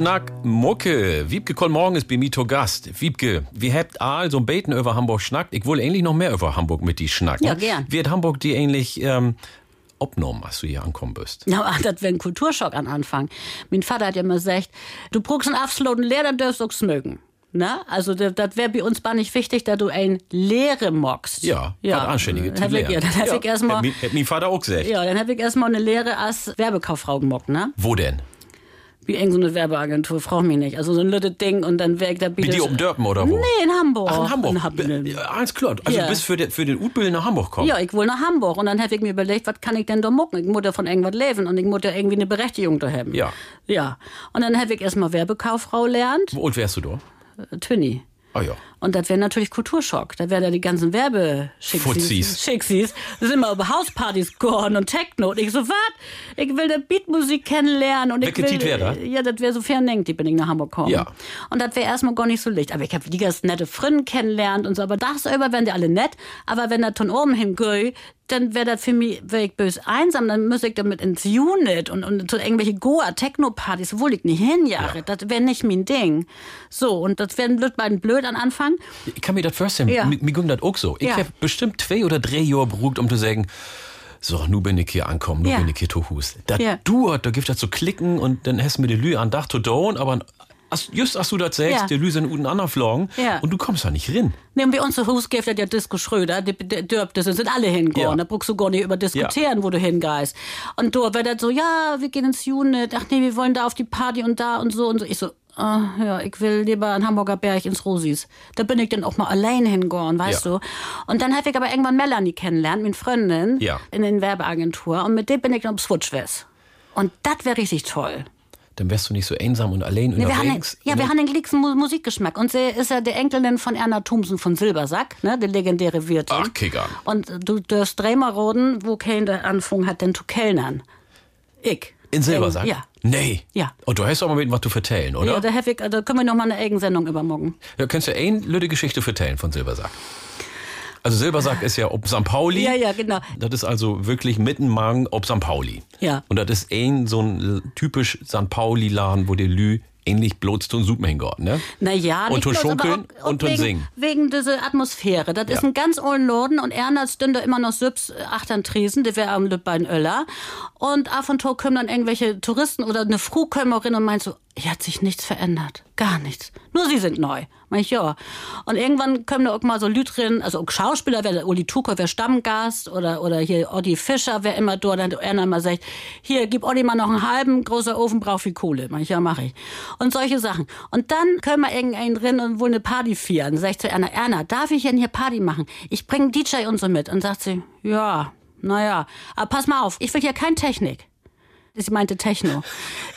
Schnack, Mucke. Wiebke morgen ist bei mir zu Gast. Wiebke, wir habt all so ein Beten über Hamburg schnackt. Ich will eigentlich noch mehr über Hamburg mit die schnacken. Ja, gern. Wird Hamburg die eigentlich ähm, obnommen, als du hier ankommen bist? Na, ach, das wäre ein Kulturschock an Anfang. Mein Vater hat ja immer gesagt, du brauchst einen absoluten Lehrer, dann darfst du auch mögen. Na, also das wäre bei uns gar nicht wichtig, dass du ein Lehre mockst. Ja, was Anständige ich, ja, dann hab ich erstmal, Hätt mi- hätt mein Vater auch gesagt. ja, dann hab ich erstmal eine Lehre als Werbekauffrau gemockt, ne? Wo denn? Wie eng so eine Werbeagentur, frag mich nicht. Also so ein lüttes Ding und dann wäre ich da Wie die um Dörpen oder wo? Nee, in Hamburg. Ach, in Hamburg. In Hamburg. Alles klar. Also Ja. du bist für den, für den Utbild nach Hamburg kommen. Ja, ich will nach Hamburg. Und dann habe ich mir überlegt, was kann ich denn da mucken? Ich muss ja von irgendwas leben und ich muss ja irgendwie eine Berechtigung da haben. Ja. Ja. Und dann habe ich erstmal Werbekauffrau lernt, Wo alt wärst du da? Twinny. Ah ja. Und das wäre natürlich Kulturschock. Da wären ja die ganzen Fuzis. Werbeschicksis. Schicksis. Da sind wir über Hauspartys gegangen und Techno. Und ich so, was? Ich will da Beatmusik kennenlernen. Und ich Welche will, Tiet wär das? Ja, das wäre so fern die bin ich nach Hamburg gekommen. Ja. Und das wäre erstmal gar nicht so licht. Aber ich habe die ganz nette Freunde kennengelernt und so. Aber das über wären die alle nett. Aber wenn das von oben hingeht, dann wäre das für mich, wäre ich bös einsam, dann müsste ich damit ins Unit und, und zu irgendwelche Goa-Techno-Partys, wo ich nicht hinjahre. Das wäre nicht mein Ding. So, und das wäre blöd, beiden blöd am Anfang. Ich kann mir das vorstellen. Ja. Mir, mir ging das auch so. Ich Ja. hab bestimmt zwei oder drei Jahre beruht, um zu sagen, so, nu bin ich hier ankommen, nu Ja. bin ich hier zu Hus. Das Ja. dauert, da gibt das zu klicken und dann hast du mir die Lü an Dach zu down, aber as, just als du das sagst, Ja. die Lü sind unten anderen flogen Ja. und du kommst da nicht rein. Nee, und bei uns zu Hus gibt ja Disco Schröder, die, die dürfte, sind alle hingegangen. Ja. Da brauchst du gar nicht über diskutieren, wo du hingehst. Und du wird das so, ja, wir gehen ins Unit, ach nee, wir wollen da auf die Party und da und so und so. Ich so, ah, ja, ich will lieber an Hamburger Berg ins Rosis. Da bin ich dann auch mal allein hingegangen, weißt Ja. du. Und dann habe ich aber irgendwann Melanie kennengelernt, meine Freundin, Ja. in der Werbeagentur. Und mit dem bin ich dann auf Switchwest. Und das wäre richtig toll. Dann wärst du nicht so einsam und allein Nee, wir haben, unterwegs. ja, wir haben den gleichen Mu- Musikgeschmack. Und sie ist ja die Enkelin von Erna Thomsen von Silbersack, ne, die legendäre Wirtin. Ach, kick an. Und du darfst dreimal roden, wo kein der anfangen hat, denn zu kellnern. Ich. In Silbersack? Ja. Nee. Ja. Und du hast auch mal mit was zu vertellen, oder? Ja, da, ich, da können wir noch mal eine eigene Sendung übermorgen. Ja, kannst du eine lüde Geschichte vertellen von Silbersack? Also Silbersack ist ja ob St. Pauli. Ja, ja, genau. Das ist also wirklich mitten Magen ob St. Pauli. Ja. Und das ist ein so ein typisch St. Pauli-Laden, wo der Lü ähnlich bloß zum Suppen hingehört, ne? Naja, Und nicht bloß, schunkeln auch- und zu wegen, singen. Wegen dieser Atmosphäre. Das ist Ja. ein ganz olden Laden und Erna stünde immer noch Süps achtern Tresen, die wäre am Lübbein Öller. Und ab und zu kommen dann irgendwelche Touristen oder eine rein und meint so, Hier hat sich nichts verändert. Gar nichts. Nur sie sind neu. Mach ich, ja. Und irgendwann kommen da auch mal so Lütrin, also Schauspieler, wer Uli Tucker, wer Stammgast oder, oder hier Oddi Fischer, wer immer dort, dann einer mal sagt, hier, gib Oddi mal noch einen halben, großer Ofen braucht viel Kohle. Mach ich, ja, mach ich. Und solche Sachen. Und dann können wir irgendeinen drin und wohl eine Party feiern. Dann sag ich zu Erna, Erna, darf ich denn hier Party machen? Ich bringe DJ und so mit. Und sagt sie, ja, naja, aber pass mal auf, ich will hier kein Technik. Sie meinte Techno.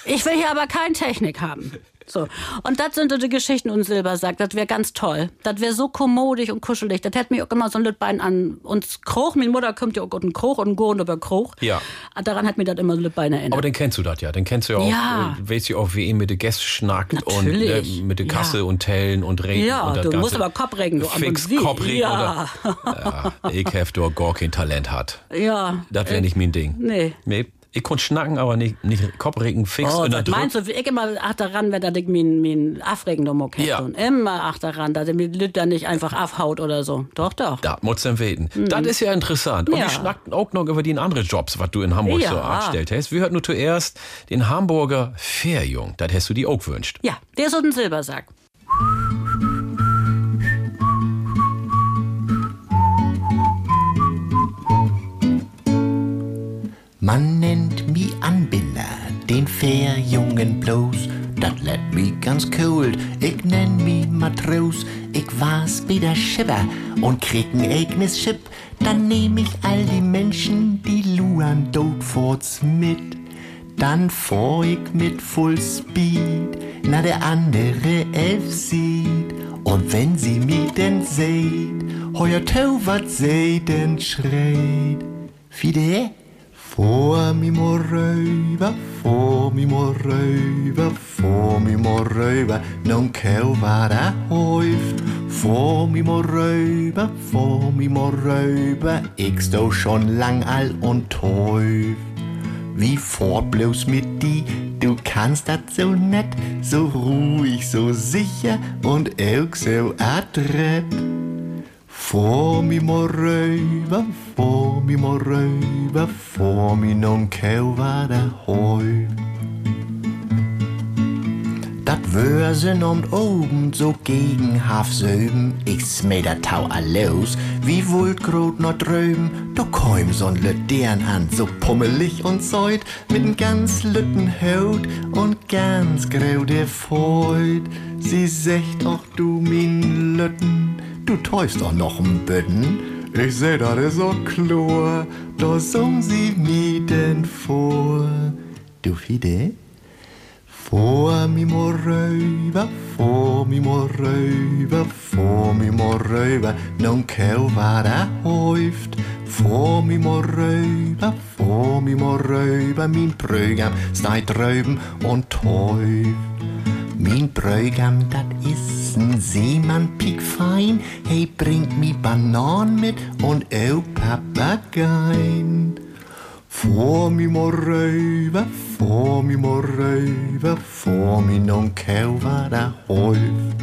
Ich will hier aber kein Technik haben. So. Und das sind so die Geschichten und Silbersack. Das wäre ganz toll. Das wäre so kommodig und kuschelig. Das hätte mir auch immer so ein Lütbein an uns Kroch. Meine Mutter kommt ja auch einen Kroch und einen Gorn über Kroch. Ja. Daran hat mir das immer so Lütbein erinnert. Aber den kennst du das ja. Den kennst du ja auch. Ja. Äh, weißt du auch, wie ihn mit den Gästen schnackt Natürlich. und äh, mit der Kasse Ja. und Tellen und Regen. Ja, und das du ganze musst aber Kopf regen, du Fix aber wie? Kopf regen. Ja. Oder, ja, ich hef doch gar kein Talent hat. ja. Das wäre nicht mein Ding. Nee. Nee. Ich konnte schnacken, aber nicht, nicht Kopfregen fix. Oh, drück- meinst du, ich immer achteran, wenn das ich mein, mein Afregen noch hätte. Ja. Und immer achteran, dass er mir Lüt dann nicht einfach afhaut oder so. Doch, doch. Da muss dann weten. Mhm. Das ist ja interessant. Und Ja. wir schnacken auch noch über die anderen Jobs, was du in Hamburg Ja. so angestellt hast. Wir hörten nur zuerst den Hamburger Fährjung. Das hast du dir auch gewünscht. Ja, der ist so ein Silbersack. Man nennt mi Anbinder, den Fährjungen bloß. Dat lädt mi ganz cool. Ich nenn mi Matros. Ich war's bei der Schipper und krieg ein eigenes Schiff. Dann nehm ich all die Menschen, die luan dort forts mit. Dann fahr ich mit Full Speed, na der andere elf sieht. Und wenn sie mi denn seht, heuer Tau, wat sie denn schreit. Fide? Vor mi mo röver, vor mi mo röver, vor mi mo röver, non kau vara häuft. Vor mi mo röver, vor mi mo röver, ich stau schon lang all und teuf. Wie fort bloß mit die, du kannst dat so nett, so ruhig, so sicher und auch so adrett. Vor mi mo röver, vor mi mo röver, vor mi non kau var der høj. Dat Wörsen und oben so gegen Hafsöben, ich smeder tau allos, wie wollt grot noch dröben, du koim so'n Lüttern an, so pummelig und seut, mit ganz lütten Haut und ganz grau der Feut. Sie secht auch du min Lütten, du täufst doch noch n Bütten. Ich seh, dat is so klar, da sung sie mi denn vor. Du Fide? Vor mi mo röver, vor mi mo röver, vor mi mo röver, non kau var der häuft. Vor mi mo röver, vor mi mo röver, min Brögam steit dröben und täuft. Min Bräugam, dat is n Seemann piekfein. Hey, bringt mi Banan mit und auch Papageien. Vor mi mo röver, vor mi mo röver, vor mi non kau var der häuft.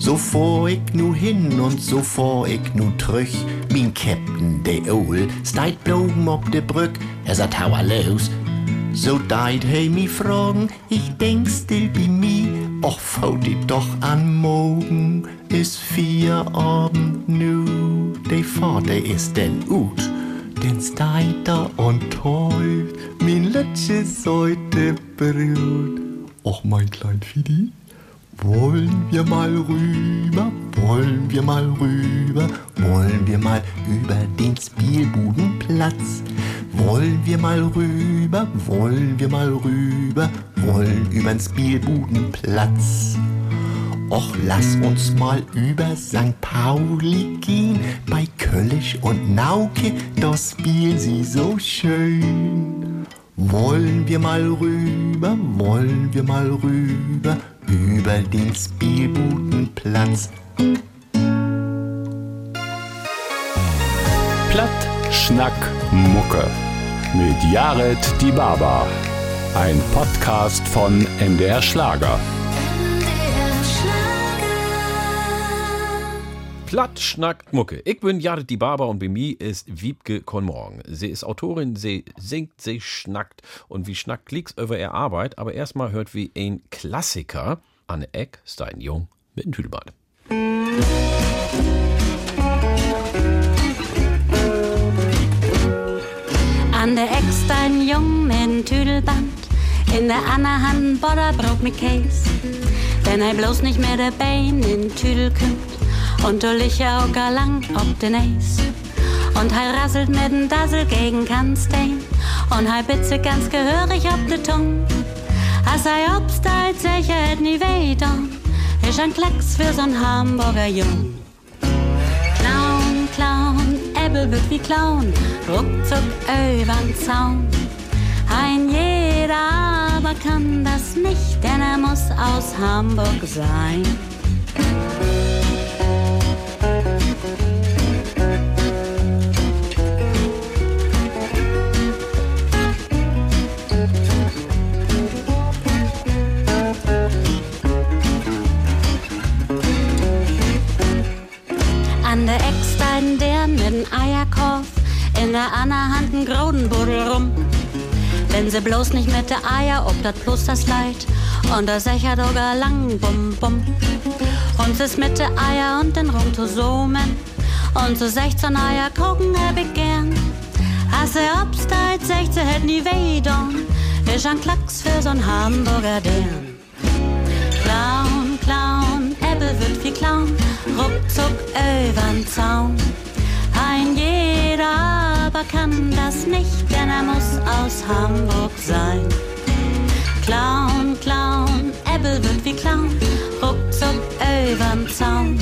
So fahr ich nu hin und so fahr ich nu trüch. Min Captain, de Ohl, steit bloben ob de Brück, er sagt hauer los. So deit hey mi fragen, ich denk still bi mi, och faut die doch an morgen, is vier Abend nu, de Vater is denn ut, den steit da und täuft, min Lütsche heute brut. Och mein klein Fidi, wollen wir mal rüber, wollen wir mal rüber, wollen wir mal über den Spielbudenplatz. Wollen wir mal rüber, wollen wir mal rüber, wollen übern Spielbudenplatz. Och, lass uns mal über St. Pauli gehen, bei Köllisch und Nauke, das spielen sie so schön. Wollen wir mal rüber, wollen wir mal rüber, über den Spielbudenplatz. Platt, Schnack, Mucke. Mit Jared Die Baba. Ein Podcast von MDR Schlager. Platt, Schnack, Mucke. Ich bin Jared die Barber und bei mir ist Wiebke Konmorgen. Sie ist Autorin, sie singt, sie schnackt und wie schnackt klicks über ihre Arbeit. Aber erstmal hört wie ein Klassiker. Anne Eck, Stein Jung mit dem Tüdelbad. An der Eck Stein Jung mit dem Tüdelband. In der anderen Hand Bodderbrot mit Käse. Wenn er bloß nicht mehr der Bein in Tüdel kümmt und du licher auch lang ob den Eis. Und er rasselt mit dem Dassel gegen Kannstein und er bitze ganz gehörig ob de Tung. Als er obstalt, sicher hätt nie weh don, ist ein Klecks für so'n Hamburger Jung. Clown, Clown, Ebbe wird wie Clown, ruckzuck übern Zaun. Ein jeder aber kann das nicht, denn er muss aus Hamburg sein. Eckstein der mit dem Eierkorb, in der anderen Hand ein Grodenbuddel rum. Wenn sie bloß nicht mit der Eier ob dat bloß das Leid und der Secher doger lang bum bum. Und ist mit der Eier und den summen und so 16 Eier gucken hab ich gern. Als er obstalt, 16 hätt nie weh don, ist ein Klacks für so'n Hamburger Dern. Clown, Clown, Ebbe wird wie Clown, ruckzuck übern Zaun. Ein jeder aber kann das nicht, denn er muss aus Hamburg sein. Clown, Clown, Ebbe wird wie Clown, ruckzuck übern Zaun.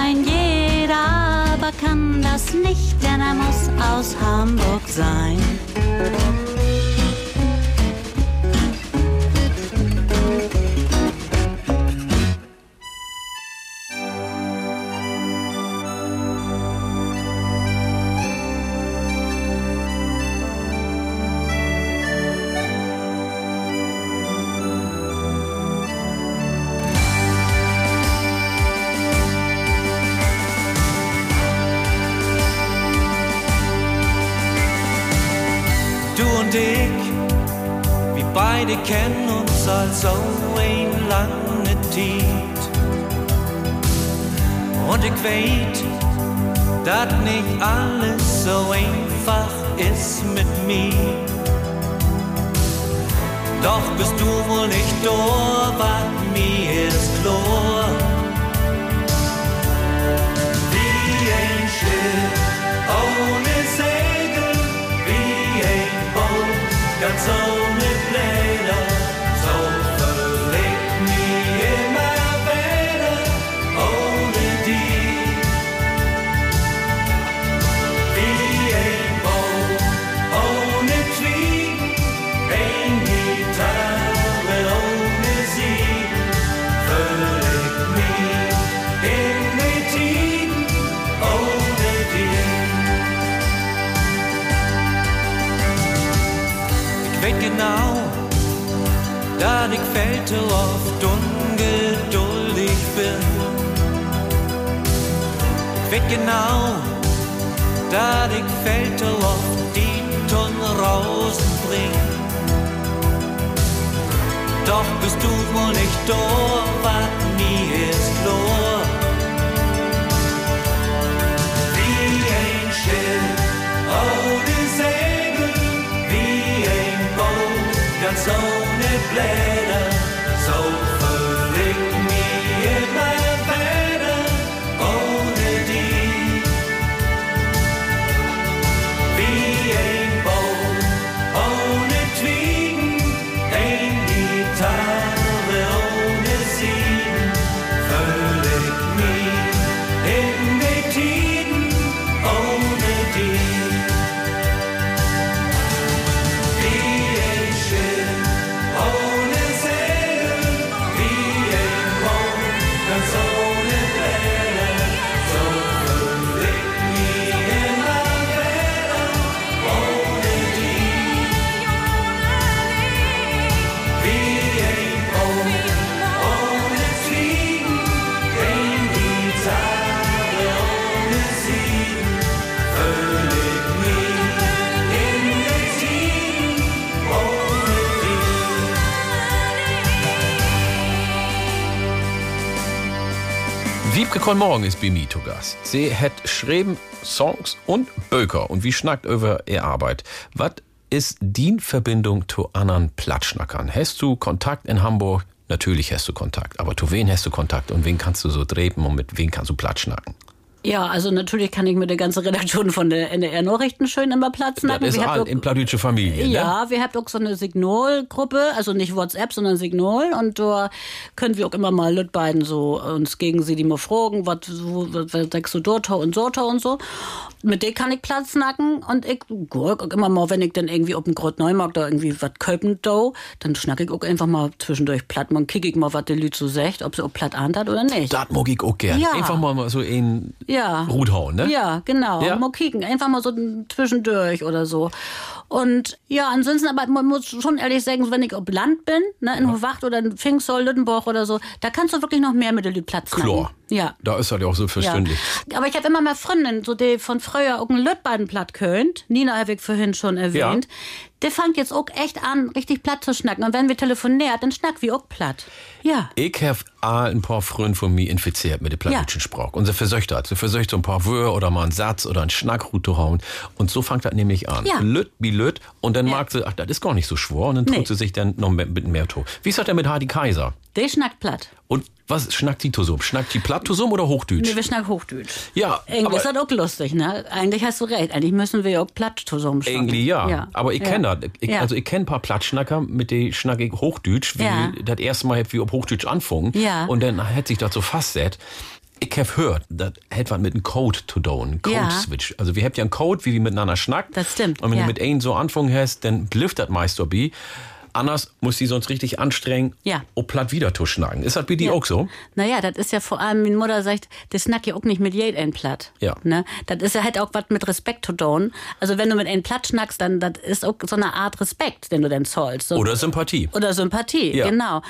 Ein jeder aber kann das nicht, denn er muss aus Hamburg sein. So ein lange Zeit. Und ich weiß, dass nicht alles so einfach ist mit mir. Doch bist du wohl nicht da, was mir ist klar. Ohne Segel, wie ein Boot ganz ohne Pläne. Veel te oft ungeduldig bin. Ich weet genau, dat ik veel te oft die Ton rausbring. Doch bist du wohl nicht da, was mir ist klar. Wiebke Kolmorgen ist bei mir zu Gast. Sie hat schreiben Songs und Böker und wie schnackt über ihre Arbeit. Was ist die Verbindung zu anderen Platschnackern? Hast du Kontakt in Hamburg? Natürlich hast du Kontakt, aber zu wen hast du Kontakt und wen kannst du so drehen und mit wem kannst du Platschnacken? Ja, also natürlich kann ich mit der ganzen Redaktion von der NDR Nachrichten schön immer Platz Das ist all in pladütsche Familie, ne? Ja, wir haben auch so eine Signalgruppe, also nicht WhatsApp, sondern Signal. Und da können wir auch immer mal Lüt beiden so uns gegen sie die mal fragen, was sagst du dort und so und so. Mit denen kann ich Platz nacken und ich guck auch immer mal, wenn ich dann irgendwie auf dem Grot Neumarkt da irgendwie was köpen do, dann schnack ich auch einfach mal zwischendurch platt. Man kick ich mal, was der Lüt so sagt, ob sie auch platt ahnt hat oder nicht. Das mag ich auch gern. Ja. Einfach mal so in Ja. Rut hauen, ne? Ja, genau. Ja? Mal kicken, einfach mal so zwischendurch oder so. Und ja, ansonsten, aber man muss schon ehrlich sagen, wenn ich auf Land bin, ne, in Hovacht oder in Pfingstzoll, Lüttenborg oder so, da kannst du wirklich noch mehr mit der Platz Klar. machen. Ja. Da ist ja auch so verständlich. Ja. Aber ich habe immer mehr Freundinnen, so die von früher auch ein Lütbaden platt könnt. Nina habe ich vorhin schon erwähnt. Der fängt jetzt auch echt an, richtig platt zu schnacken. Und wenn wir telefonieren, dann schnack wie auch platt. Ja. Ich habe ein paar Freunde von mir infiziert mit dem plattdeutschen Sprach. Und sie versöcht das. Sie versöcht so ein paar Wörter oder mal einen Satz oder einen Schnackrut zu hauen. Und so fängt das nämlich an. Ja. Lüt wie Lüt. Und dann mag sie, ach, das ist gar nicht so schwor. Und dann tut Nee. sie sich dann noch mit, mit mehr to. Wie ist das denn mit Hardy Kaiser? Der schnackt platt. Und was schnackt die Tosum? Schnackt die platt Tosum oder Hochdeutsch? Nee, wir schnacken Hochdeutsch. Ja, Irgendwie ist das auch lustig, ne? Eigentlich hast du recht. Eigentlich müssen wir auch platt zusammen schnacken. Irgendwie ja. ja. Aber ich ja. kenne das. Ich, ja. Also ich kenne ein paar Plattschnacker, mit denen schnack ich Hochdeutsch, wie Ja. das erste Mal hab wir auf Hochdeutsch anfangen. Ja. Und dann hat sich das so fastset. Ich habe gehört, das hat was mit einem Code zu tun, Ja. Code-Switch. Also wir habt ja einen Code, wie wir miteinander schnacken. Das stimmt, Und wenn ja. du mit einem so anfangen hast, dann blifft das meist dabei. Anders muss die sonst richtig anstrengen, Ja. um platt wieder zu schnacken. Ist das bei dir Ja. auch so? Naja, das ist ja vor allem, meine Mutter sagt, das snack ja auch nicht mit jedem platt. Ja. Ne? Das ist ja halt auch was mit Respekt zu tun. Also wenn du mit einem platt schnackst, dann das ist auch so eine Art Respekt, den du dann zollst. So. Oder Sympathie. Oder Sympathie, Ja. genau.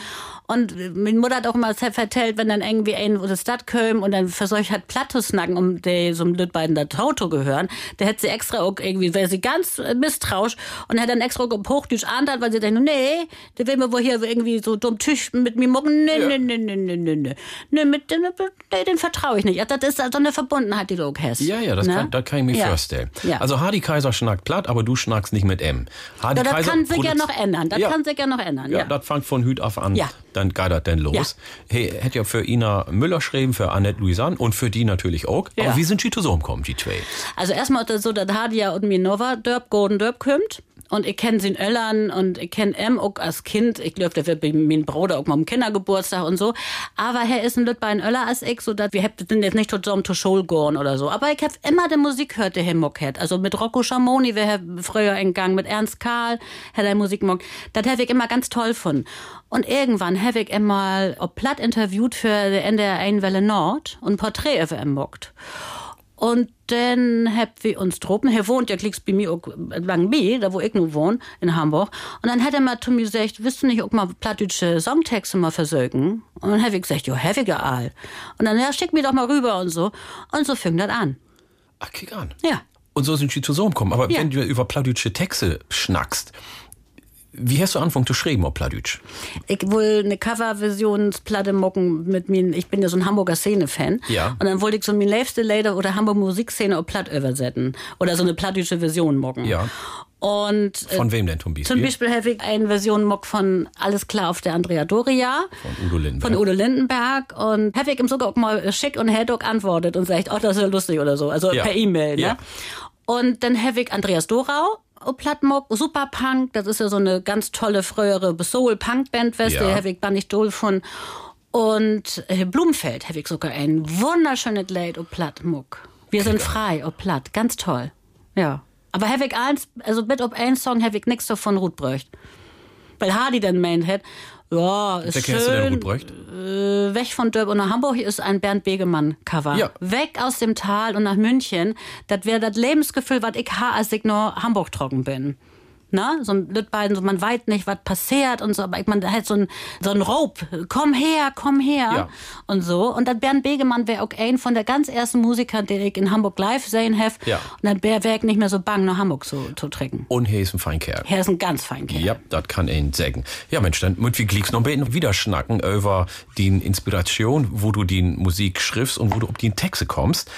Und meine Mutter hat auch immer erzählt, wenn dann irgendwie ein oder Stadt käme und dann versucht hat platt um die so einem beiden der Auto gehören, der hätte sie extra auch irgendwie, wäre sie ganz äh, misstrauisch und hätte dann extra auch Hochdüsch andert, weil sie denkt, nee, der will mir wohl hier irgendwie so dumm Tisch mit mir mucken, nee, ja. nee, nee, nee, nee, nee, nee, nee, mit, nee, den vertraue ich nicht. Ja, das ist so eine Verbundenheit, die du auch hast. Ja, ja, das, ne? kann, das kann ich mir ja. vorstellen. Ja. Also Hardy Kaiser schnackt platt, aber du schnackst nicht mit M. Hardy ja, das Kaiser kann sich ja noch ändern, das kann sich ja noch ändern. Ja, das fängt von Hüt auf an. Ja. Dann geht das denn los. Ja. Hey, hätte ja für Ina Müller geschrieben, für Annette Louisanne und für die natürlich auch. Ja. Aber wie sind die zusammengekommen, die zwei? Also erstmal so, dass Hadia und mir Nova Dörp, Golden Dörp kommt. Und ich kenne sie in Öllern und ich kenne em auch als Kind. Ich glaube, der wird bei meinem Bruder auch mal am Kindergeburtstag und so. Aber er ist ein Lüt bei Öller als ich, so dass wir hätten jetzt nicht zusammen zur Schule gehen oder so. Aber ich habe immer die Musik gehört, die er mock hat. Also mit Rocco Schamoni, wer früher entgangen, mit Ernst Karl, hat er Musik mock. Das habe ich immer ganz toll von. Und irgendwann habe ich einmal ob platt interviewt für der NDR Einwelle Nord und Porträt über ihn mockt. Und dann hab wir uns tropen. Er wohnt ja klicks bei mir auch lang B, da wo ich nur wohne, in Hamburg. Und dann hat er mal zu mir gesagt, willst du nicht auch mal plattdeutsche Songtexte mal versögen? Und dann hab ich gesagt, ja, hab ich ja all. Und dann, ja, schick mir doch mal rüber und so. Und so fing das an. Ach, kick an. Ja. Und so sind die zusammengekommen. Aber Ja. wenn du über plattdeutsche Texte schnackst, wie hast du angefangen zu schreiben auf Plattdeutsch? Ich will eine Coverversionsplatte mocken mit mir. Ich bin ja so ein Hamburger Szene-Fan. Ja. Und dann wollte ich so mein liebste Lieder oder Hamburg Musikszene auf Platt übersetzen. Oder so eine plattdeutsche Version mocken. Ja. Und äh, Von wem denn zum Beispiel? Zum Beispiel habe ich eine Version mock von Alles klar auf der Andrea Doria. Von Udo Lindenberg. Von Udo Lindenberg. Und habe ich ihm sogar auch mal schick und Herr antwortet und sagt, oh, das ist ja lustig oder so. Also Ja. per E-Mail, ne? Ja. Und dann habe ich Andreas Dorau. Plattmock, Superpunk, das ist ja so eine ganz tolle, frühere Soul-Punk-Band, weißt Ja. du, habe ich gar nicht doll von. Und äh, Blumenfeld habe ich sogar ein wunderschönes Lied auf Plattmuck. Wir sind frei auf Platt, ganz toll. Ja. Aber habe ich eins, also mit ob ein Song habe ich nichts davon Ruth bräucht. Weil Hardy dann meint hat, ja, ist schön. du denn Ruth Bräucht? Äh, weg von Dörp und nach Hamburg ist ein Bernd Begemann-Cover. Ja. Weg aus dem Tal und nach München. Das wäre das Lebensgefühl, was ich ha, als ich nur Hamburg trocken bin. Ne? So ein beiden, so man weiß nicht, was passiert und so, aber ich man da halt so ein, so ein Rope, komm her, komm her Ja. und so. Und dann Bernd Begemann wäre auch ein von der ganz ersten Musiker, den ich in Hamburg live sehen habe. Ja. Und dann wäre wär ich nicht mehr so bang, nach Hamburg zu, zu trecken. Und er ist ein Feinkerl. Er ist ein ganz fein Kerl. Ja, das kann ihn sagen. Ja, Mensch, dann muss wir gleich noch ein bisschen wieder schnacken über die Inspiration, wo du die Musik schriftst und wo du auf die Texte kommst.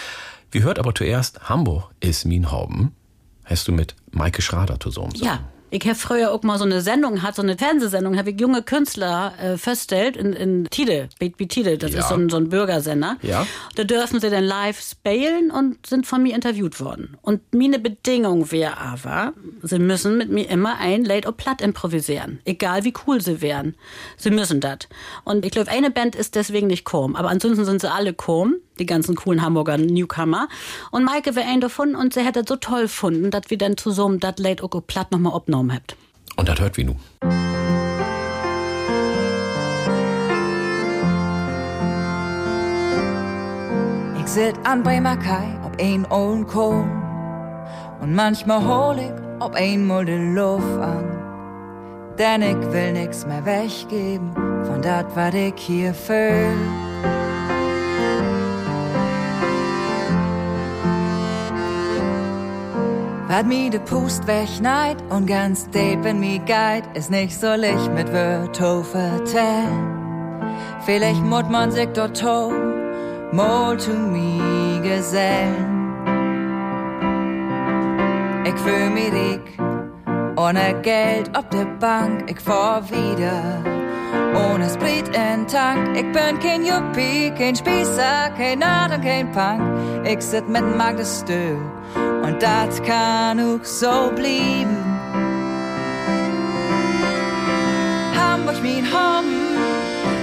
Wir hört aber zuerst Hamburg ist mein Hauben. Hast du mit Maike Schrader zusammen? Ja. Ich habe früher auch mal so eine Sendung, hat so eine Fernsehsendung, habe ich junge Künstler äh, feststellt in, in Tide, Baby Tide, das Ja. ist so ein, so ein Bürgersender. Ja. Da dürfen sie dann live spielen und sind von mir interviewt worden. Und meine Bedingung wäre aber, sie müssen mit mir immer ein Late oder Platt improvisieren. Egal wie cool sie wären. Sie müssen das. Und ich glaube, eine Band ist deswegen nicht kaum. Aber ansonsten sind sie alle kaum. Die ganzen coolen Hamburger Newcomer. Und Maike wäre ein davon und sie hätte so toll gefunden, dass wir dann zusammen das Late oder Platt nochmal abgenommen habt. Und das hört wie nu. Ich sit an Bremer Kai ob ein ollen Kohn und manchmal hol ich ob einmal de Luft an. Denn ich will nix mehr weggeben von dat, was ich hier fühl. Wat mi de Pust wegneid und ganz deep in mi guide, ist nicht so licht mit Wörter vertellen. Vielleicht mut man sich dort to, mal zu mi gesellen. Ich fühl mi rik, ohne Geld auf der Bank, ich fahr wieder. Ohne Sprit in Tank, ich bin kein Yuppie, kein Spießer, kein und kein Punk. Ich sit mit Magdes Und das kann auch so blieben. Hamburg, mein Home,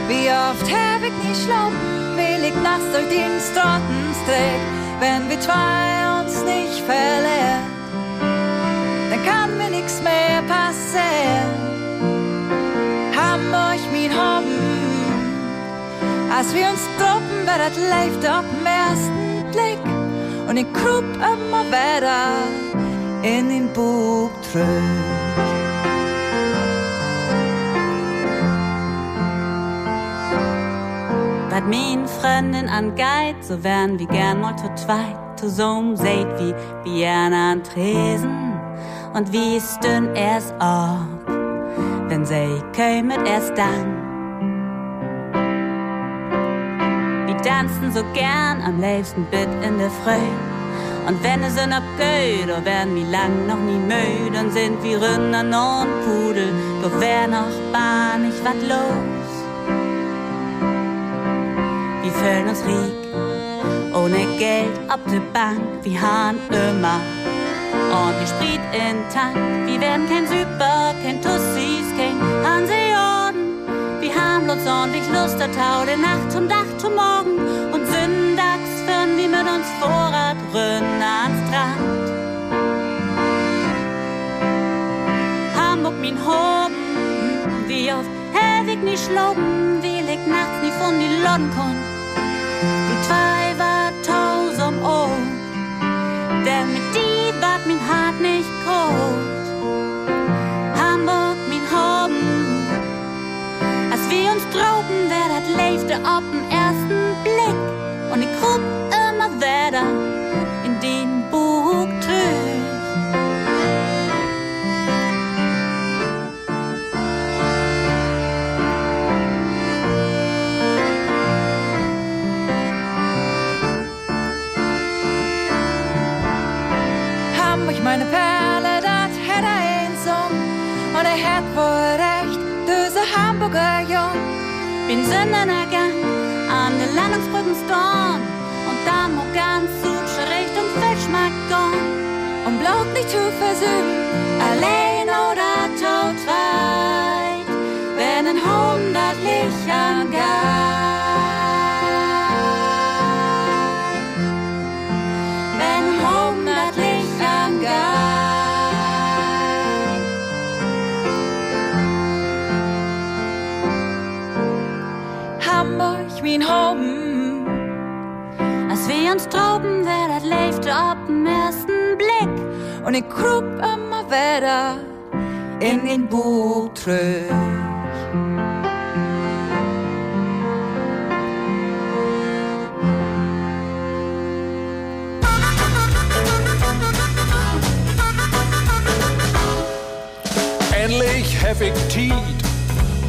wie oft hab ich nicht schlafen, will ich nachts durch den Straßenstreck, wenn wir zwei uns nicht verlieren, dann kann mir nichts mehr passieren. Hamburg, mein Home, als wir uns droppen, wer das läuft auf den ersten Blick und ich krupp immer weiter in den Bug zurück. Was min Freundin angeht, so wären wir gern mal zu zweit zusammen seht wie Biana an Tresen und wie stün erst ab, wenn sie kämet erst dann. Tanzen so gern am liebsten Bit in der Früh. Und wenn es in abgeht, da werden wir lang noch nie müde und sind wir Rinder und Pudel, doch wär noch bar nicht wat los. Wir fühlen uns riek, ohne Geld auf der Bank, wir haben immer ordentlich Sprit in Tank. Wir werden kein Super, kein Tussis, kein Hanseorden. Bloß ordentlich Lust, der Tau der Nacht zum Dach zum Morgen und sündags führen wir mit uns Vorrat rünn ans Strand. Hamburg, mein Hoben, wie hab ich nicht schloben, wie ich nachts nie von die Loden kon. Die zwei war tausend Ohren, denn mit die ward mein Hart nicht groß. Leefte auf den ersten Blick. Und ich grub immer weiter in den Sündener Gang an der Landungsbrücken storn und da mo ganz Sutsche Richtung Fischmarkt. Und bloß nicht zu versöhnen, Allein oder Als wir uns droben, wer das leifte ab dem ersten Blick. Und ich krub immer weiter in den Bug tröch. Endlich hab ich Tiet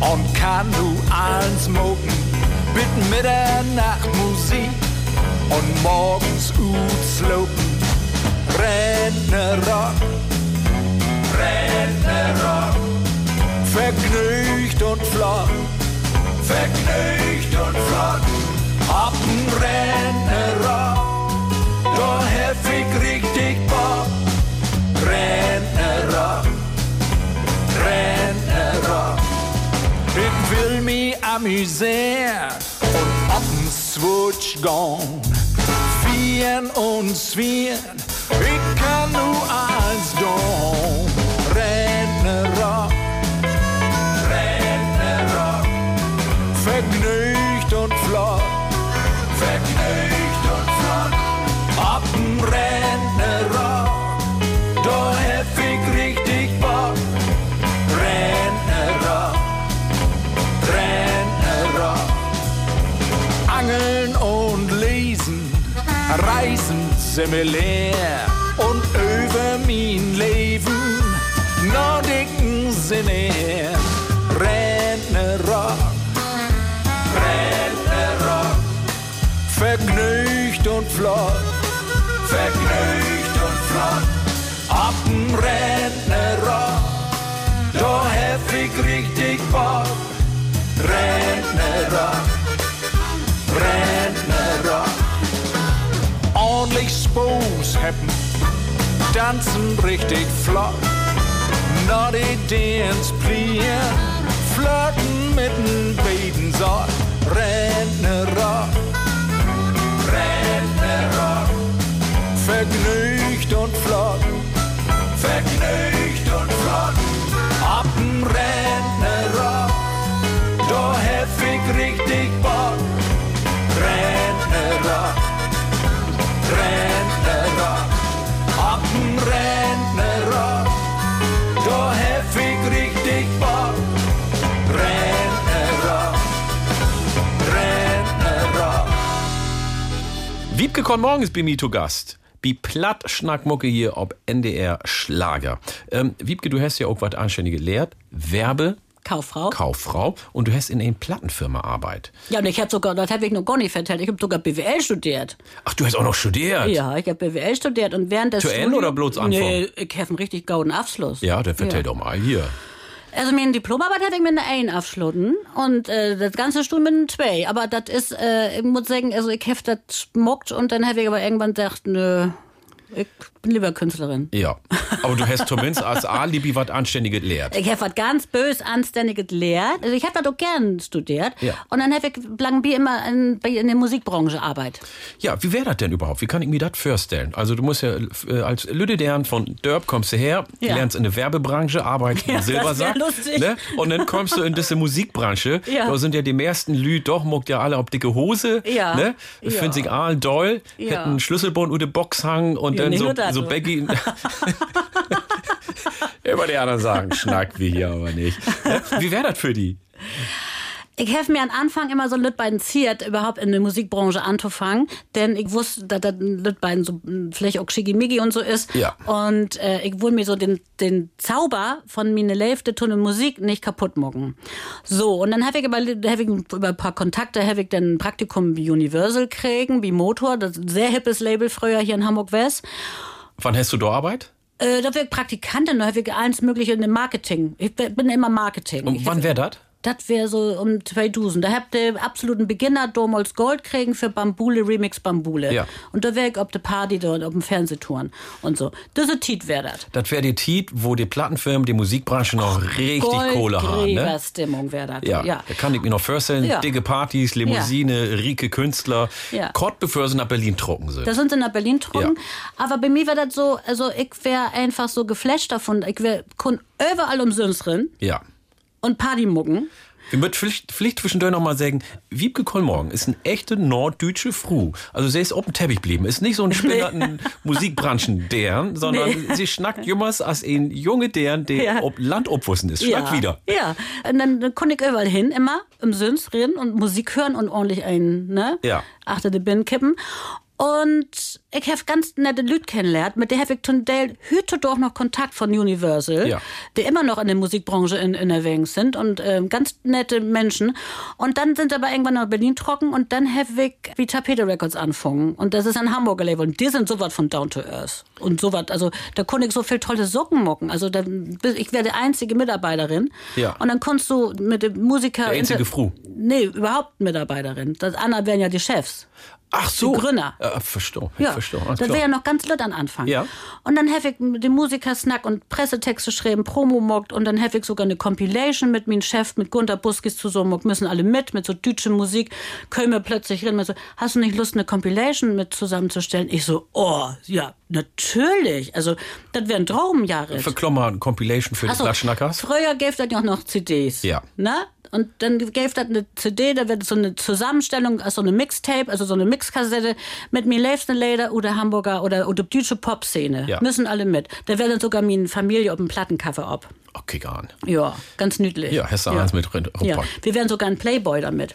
und kann nu allen smoken. Mit Mitternachtmusik und morgens ut slopen. Rentnerrock, Rentnerrock. Vergnügt und flott, vergnügt und flott. Ab n Rentnerrock, da ich richtig Bock. Rentnerrock. Rentnerrock. Ich will mich amüsieren Switch gone. Vieren und zwieren, ich kann nur als Don. Sind wir leer. Und über mein Leben noch dicken Sinn her. Rentnerrock, Rentnerrock. Vergnügt und flott, vergnügt und flott. Ab n Rentnerrock. Da ich richtig Bock. Spaß haben, tanzen richtig flott. Naughty Dance plieren, flirten mit n Bedensort. Rentnerrock, Rentnerrock. Vergnügt und flott, vergnügt und flott. Ab n Rentnerrock, da ich richtig Bock. Rentnerrock, Rentnerrock, da hab ich richtig Bock. Rentnerrock, Rentnerrock. Wiebke kommt morgens bei mir zu Gast. Wie platt Schnackmucke hier ob NDR Schlager. Ähm, Wiebke, du hast ja auch was Anständiges gelehrt. Werbe. Kauffrau. Kauffrau. Und du hast in einer Plattenfirma Arbeit. Ja, und ich habe sogar, das habe ich noch gar nicht vertellt, ich habe sogar BWL studiert. Ach, du hast auch noch studiert? Ja, ich habe BWL studiert und während des Zu Ende oder bloß Anfang? Nee, ich habe einen richtig gauden Abschluss. Ja, dann vertell Ja. doch mal hier. Also meine Diplomarbeit hätte ich mit einer 1 abschlossen und äh, das ganze Stuhl mit einer 2. Aber das ist, äh, ich muss sagen, also ich habe das schmuckt und dann habe ich aber irgendwann gedacht, nö, ich bin lieber Künstlerin. Ja. Aber du hast zumindest als Alibi was Anständiges gelehrt. Ich habe was ganz bös Anständiges gelehrt. Also ich habe das auch gern studiert. Ja. Und dann habe ich lang wie immer in, in der Musikbranche Arbeit. Ja, wie wäre das denn überhaupt? Wie kann ich mir das vorstellen? Also du musst ja äh, als Lüdedern von Dörp kommst du her, Ja. lernst in der Werbebranche, arbeitest Ja, im Silbersack. das wär lustig. Ne? Und dann kommst du in diese Musikbranche. Ja. Da sind ja die meisten Lü, doch muckt ja alle auf dicke Hose. Ja. Ne? Ja. Finden sich all doll, hätten einen Schlüsselbund oder Box hangen und Ja, dann so, so. Becky. (laughs) (laughs) Immer die anderen sagen, schnack wie hier aber nicht. (laughs) Wie wäre das für die? Ich habe mir am Anfang immer so Lütbeiden ziert, überhaupt in der Musikbranche anzufangen, denn ich wusste, dass das Lütbeiden so vielleicht auch Schickimicki und so ist. Ja. Und äh, ich wollte mir so den, den Zauber von meine Leifte Tunne Musik nicht kaputt mucken. So, und dann habe ich, über, hab ich über ein paar Kontakte habe ich dann ein Praktikum wie Universal kriegen, wie Motor, das ist ein sehr hippes Label früher hier in Hamburg West. Wann hast du da Arbeit? Äh, da ich Praktikantin, da habe ich alles Mögliche in dem Marketing. Ich bin immer Marketing. Und wann wäre das? Das wäre so um 2000. Da habt ihr absoluten Beginner damals Gold kriegen für Bambule, Remix Bambule. Ja. Und da wäre ich auf der Party dort, auf dem Fernsehtouren und so. Das ist Tiet wäre das. Das wäre die Tit, wo die Plattenfirmen, die Musikbranche noch richtig Kohle haben. Ne? Stimmung wäre das. Ja, ja. da kann ich mir noch vorstellen, Ja. dicke Partys, Limousine, rieke Künstler, Ja. Kort bevor sie nach Berlin trocken sind. Da sind sie nach Berlin getrunken. Aber bei mir war das so, also ich wäre einfach so geflasht davon. Ich wäre überall umsonst drin ja. Und Partymucken. Wir möchten vielleicht, vielleicht zwischendurch noch mal sagen, Wiebke Kollmorgen ist eine echte norddeutsche Frau. Also sie ist auf dem Teppich geblieben. Ist nicht so ein spinnerten Musikbranchen deren, (laughs) sondern Nee. sie schnackt jümmers als ein junge deren, der Ja. ob Land obwussen ist. Schnackt ja. wieder. Ja, und dann, dann konnte ich überall hin, immer im Süns reden und Musik hören und ordentlich ein, ne? Ja. Achter de Bin kippen. Und ich habe ganz nette Leute kennengelernt, mit der habe ich zum Teil heute doch noch Kontakt von Universal, Ja. die immer noch in der Musikbranche in, in Erwägung sind und ähm, ganz nette Menschen. Und dann sind aber irgendwann nach Berlin trocken und dann habe ich wie Tapete Records anfangen. Und das ist ein Hamburger Label und die sind sowas von Down to Earth. Und sowas, also da konnte ich so viel tolle Socken mocken. Also da, ich wäre die einzige Mitarbeiterin. Ja. Und dann konntest du mit dem Musiker... Der einzige Fru. Nee, überhaupt Mitarbeiterin. Das andere wären ja die Chefs. Ach so. Die Gründer. Ja, verstehe. Ja, verstehe. Das wäre ja noch ganz laut an Anfang. Ja. Und dann habe ich mit dem Musiker Snack und Pressetexte schreiben, Promo mockt und dann habe ich sogar eine Compilation mit meinem Chef, mit Gunter Buskis zusammen, müssen alle mit, mit so deutsche Musik, können wir plötzlich reden, so, hast du nicht Lust, eine Compilation mit zusammenzustellen? Ich so, oh, ja, natürlich. Also, das wäre ein Traum, Jared. Verklommer eine Compilation für die so. Früher gäbe es ja auch noch CDs. Ja. Ne? Und dann gäbe es eine CD, da wird so eine Zusammenstellung, also so eine Mixtape, also so eine Mixkassette mit mir liebsten Lieder oder Hamburger oder, oder deutsche Pop-Szene. Ja. Müssen alle mit. Da wäre dann sogar meine Familie auf dem Plattencover ab. Okay, gar nicht. Ja, ganz niedlich. Ja, hast du eins mit drin. Ja. Wir wären sogar ein Playboy damit.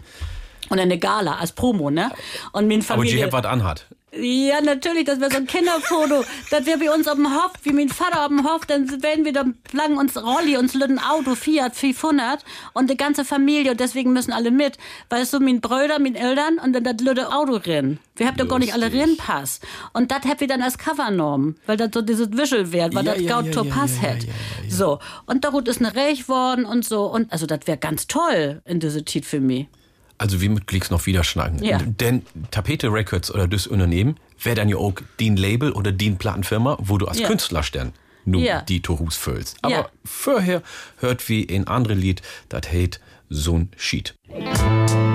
Und eine Gala als Promo, ne? Und meine Aber die Familie. hat was anhat. Ja, natürlich, das wäre so ein Kinderfoto. das wäre bei uns auf dem Hof, wie mein Vater auf dem Hof, dann werden wir dann lang uns Rolli, uns lütten Auto, Fiat 500 und die ganze Familie und deswegen müssen alle mit. Weißt du, mein Brüder, mein Eltern und dann das lütte Auto rein. Wir habt doch gar nicht alle Rennpass. Und das habt ihr dann als Cover genommen, weil das so dieses Wischel wert, weil Ja, das ja, gaut ja, ja, Pass ja, hat. So. Und darüber ist eine Reich worden und so. Und also das wäre ganz toll in diese Tit für mich. Also wie mit Klicks noch wieder schnacken. Ja. Denn Tapete Records oder das Unternehmen wäre dann ja auch den Label oder den Plattenfirma, wo du als Ja. Künstler stern nur Ja. die Torus füllst. Aber Ja. vorher hört wie ein andere Lied, das heißt so'n Sheet. Gestern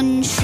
Sonnenschied.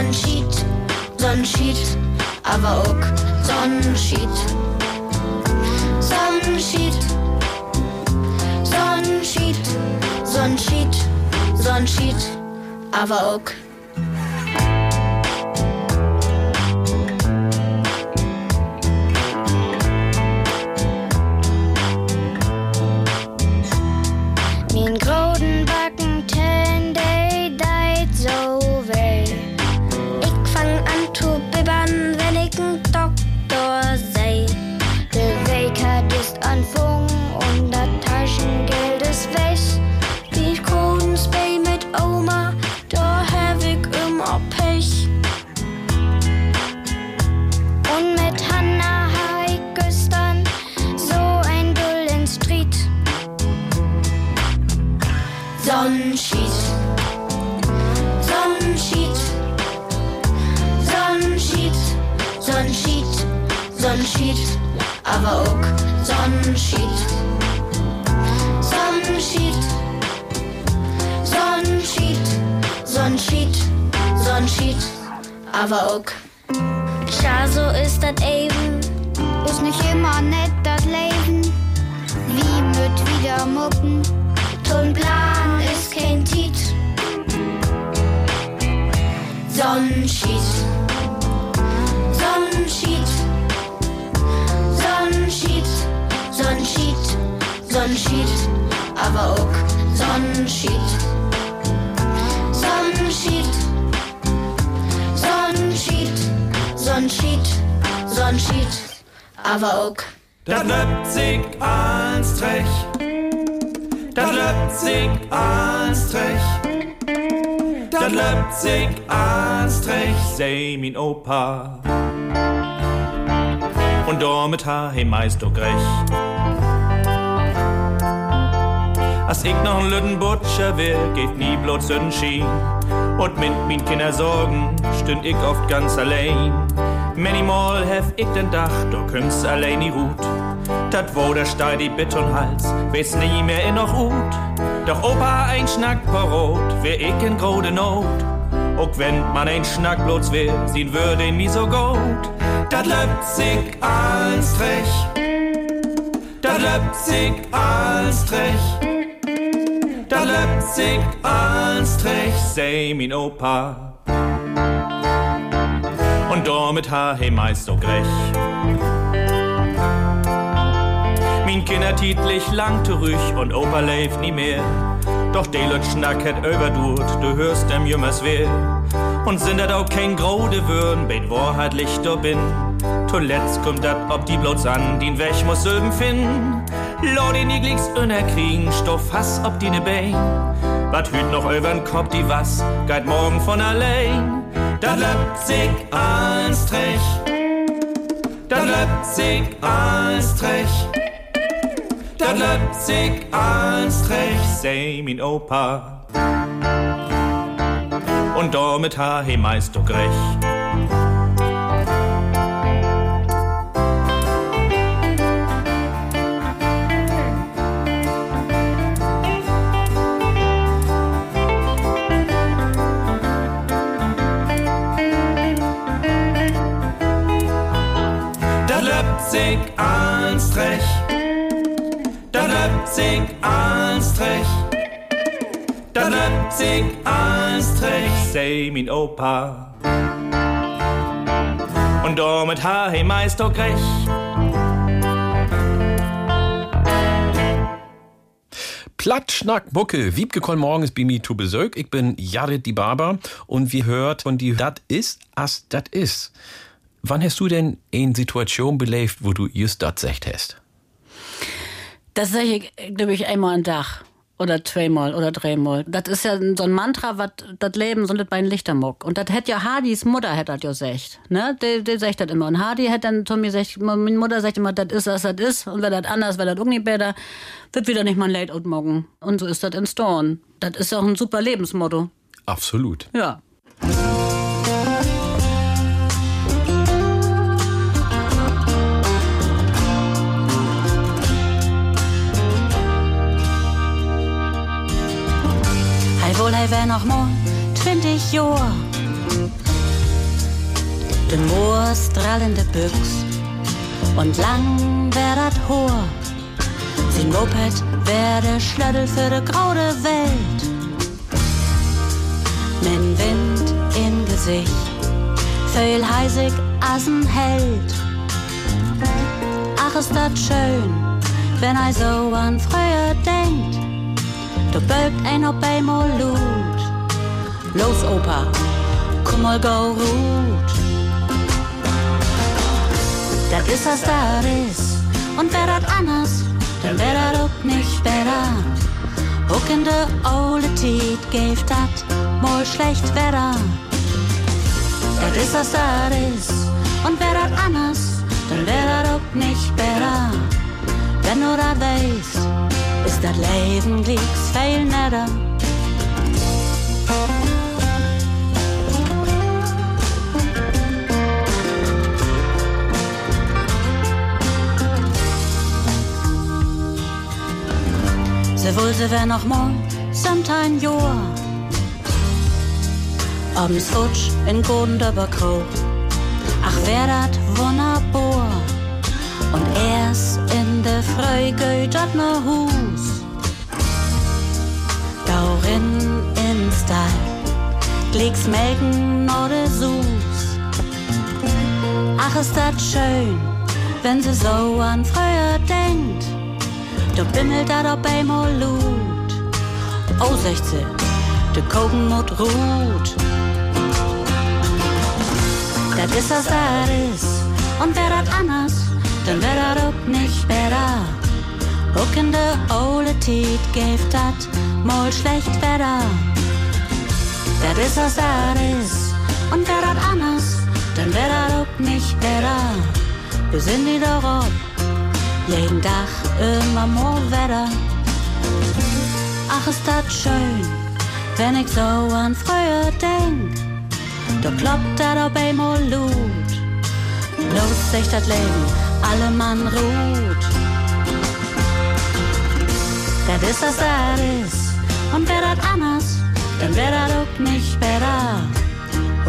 Sonnenschied. Sonnenschied. Aber auch Sonnenschied. Sonnenschied. Sonnenschied. Sonnenschied. Sonnenschied. Aber auch. Min groden Sonnenschied. Aber auch Sonnenschied. Sonnenschied. Sonnenschied. Sonnenschied. Sonnenschied, aber auch. Tja, so ist das eben. Ist nicht immer nett, das Leben. Wie mit wieder mucken. Ton Plan ist kein Tiet. Sonnenschied, Sonnenschied, Sonnenschied, Sonnenschied, Sonnenschied, aber auch Sonnenschied. Sonnenschied, Sonnenschied, Sonnenschied, Sonnenschied, aber auch. Dat löpt sich Trech. Dat löpt sich Trech. Dat löpt sich ans Trech, sei min Opa. Und damit ha he meist auch recht. Als ich noch ein Lütten Butcher wär, geht nie bloß Sonnenschien. Und mit min Kinder Sorgen stünd ich oft ganz allein. Manymal hef ich den Dach, du kümmst allein die Hut. Dat wo der Stein die Betonhals, weiß nie mehr in noch Hut. Doch Opa ein Schnack parot, wär ich in grode Not. Auch wenn man ein Schnack bloß wär, sehen würde nie so gut. Dat sich als Trech. Dat sich als Trech. Löpt sich als Trech, sei min Opa. Und damit ha he meist so grech. Min Kinder titlich lang zurück und Opa lebt nie mehr. Doch de Leut schnack het überdurt, du hörst dem Jümmers weh. Und sind dat auch kein grode Würden, bet Wahrheit Lichter bin. Zuletzt kommt dat ob die bloß an, den Weg muss Söben finden. Lord die nigligs kriegen, Stoff Hass ob die ne Bein. Wat hüt noch übern Kopf die was, geht morgen von allein. Da löpt sich als Trech. Da löpt sich als Trech. Sich als Trech, sei min Opa. Und damit ha he meist doch recht. Da löpt löpt sich als Trech. Da löpt sich als Trech, sei min Opa. Und damit ha he meist doch recht. Plattschnack Bucke, Wiebke morgens bei mir zu Besuch. Ich bin Jared die Barber und wir hört von die Dat ist, as dat ist. Wann hast du denn eine Situation belebt, wo du just dat secht hast? Das sage ich, glaube ich, einmal am Tag. Oder zweimal oder dreimal. Das ist ja so ein Mantra, was das Leben so nicht bei ein Lichtermuck. Und das hätte ja Hardys Mutter hätte das ja gesagt. Ne? Die, die sagt das immer. Und Hardy hätte dann zu mir gesagt, meine Mutter sagt immer, das ist, was das ist. Und wenn das anders, wenn das irgendwie besser, wird wieder nicht mal ein Late-Out morgen. Und so ist das in Storn. Das ist auch ein super Lebensmotto. Absolut. Ja. Wär noch mal 20 Johr. De Moor strahlende Büchs und lang wär dat Hohr. Sin Moped wär der Schlöddel für de graude Welt. Min Wind im Gesicht, Föhl heisig asen Held. Ach, ist dat schön, wenn ei so an früher denkt. Bögt ein op einmal Lut. Los, Opa, komm mal go gut. Das ist, was das ist. Und wär das anders, dann wär das auch nicht besser. Auch in der ole Tiet gäft dat mal schlecht Wetter. Das ist, was das ist. Und wär das anders, dann wär das auch nicht besser. Wenn du das weißt, das Leben glicks viel netter. Sie wohl, sie wär noch mal sometime Jahr. Abends rutsch in Gondeberkro. Ach, wär dat wunderbar. Und erst in der Früh geht dat ne Hus. Glicks melken oder Sus. Ach, ist dat schön, wenn sie so an früher denkt. Du bimmelt dat ob einmal Lut. Oh, 16, de Kogen mut ruht. Dat is as dat is, und wär dat anders, dann wär dat ook nicht besser. Ook in de oude Tiet geeft dat mal schlecht Wetter. Dat is as dat is, und wär dat anders, dann wär dat ook nicht besser. Wir sind wieder ob, jeden Tag immer more Wetter. Ach, ist dat schön, wenn ich so an früher denk. Da kloppt dat ob einmal Lut. Los sich dat Leben, alle Mann ruht. Dat is as dat is, und wär dat anders, dann wär dat ook nicht besser.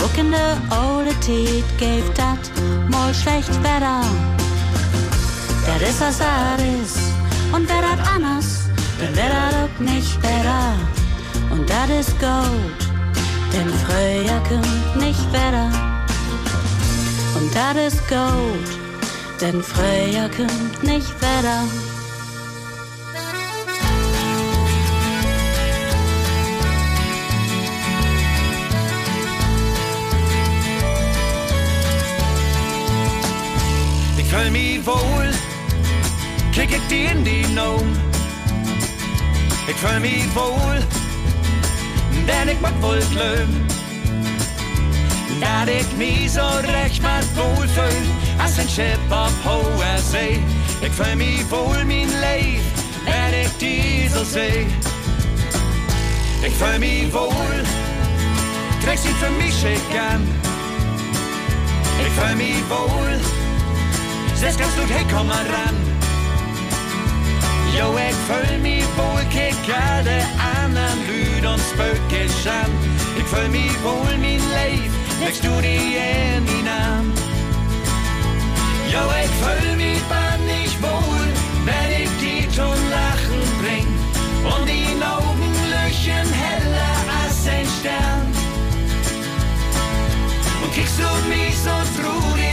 Ook in de oude Tiet geeft dat mal schlecht Wetter. Dat is as dat is, und wär dat anders, dann wär dat ook nicht besser. Und dat is gut, denn früher kommt nicht Wetter. Und dat is gut, denn früher kommt nicht Wetter. Ik fühl mich wohl, kick ich die in die Noom. Ik fühl mich wohl, denn ich mag wohl glöm. Dat ik mich so recht mal wohl fühl, als ein Schiff auf hoher See. Ich fühl mich wohl, mein Leib, wenn ich die so seh. Ich fühl mich wohl, träg sie für mich schick an. Ich fühl mich wohl, Zes kannst du hey, komm mal ran. Jo, ich fühl mich wohl, kick alle anderen Lüd und Spökisch an. Ich fühl mich wohl, mein Leib, legst du die in die Namen. Jo, ich fühl mich bannig wohl, wenn ich die zum Lachen bring. Und die Augen löchen heller als ein Stern. Und kickst du mich so traurig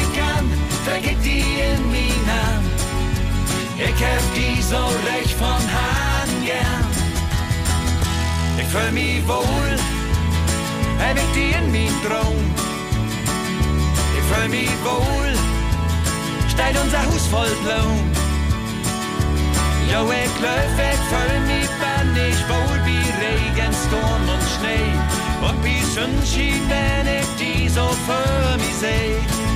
in mich an. Ich hab die so recht von Hahn gern. Ich fühl mich wohl, hab ich die in mein Traum. Ich fühl mich wohl, steht unser Haus voll Blumen. Jo, ich löf, ich fühl mich bannig wohl wie Regen, Sturm und Schnee. Und wie Sonnenschein, wenn ich die so für mich seh.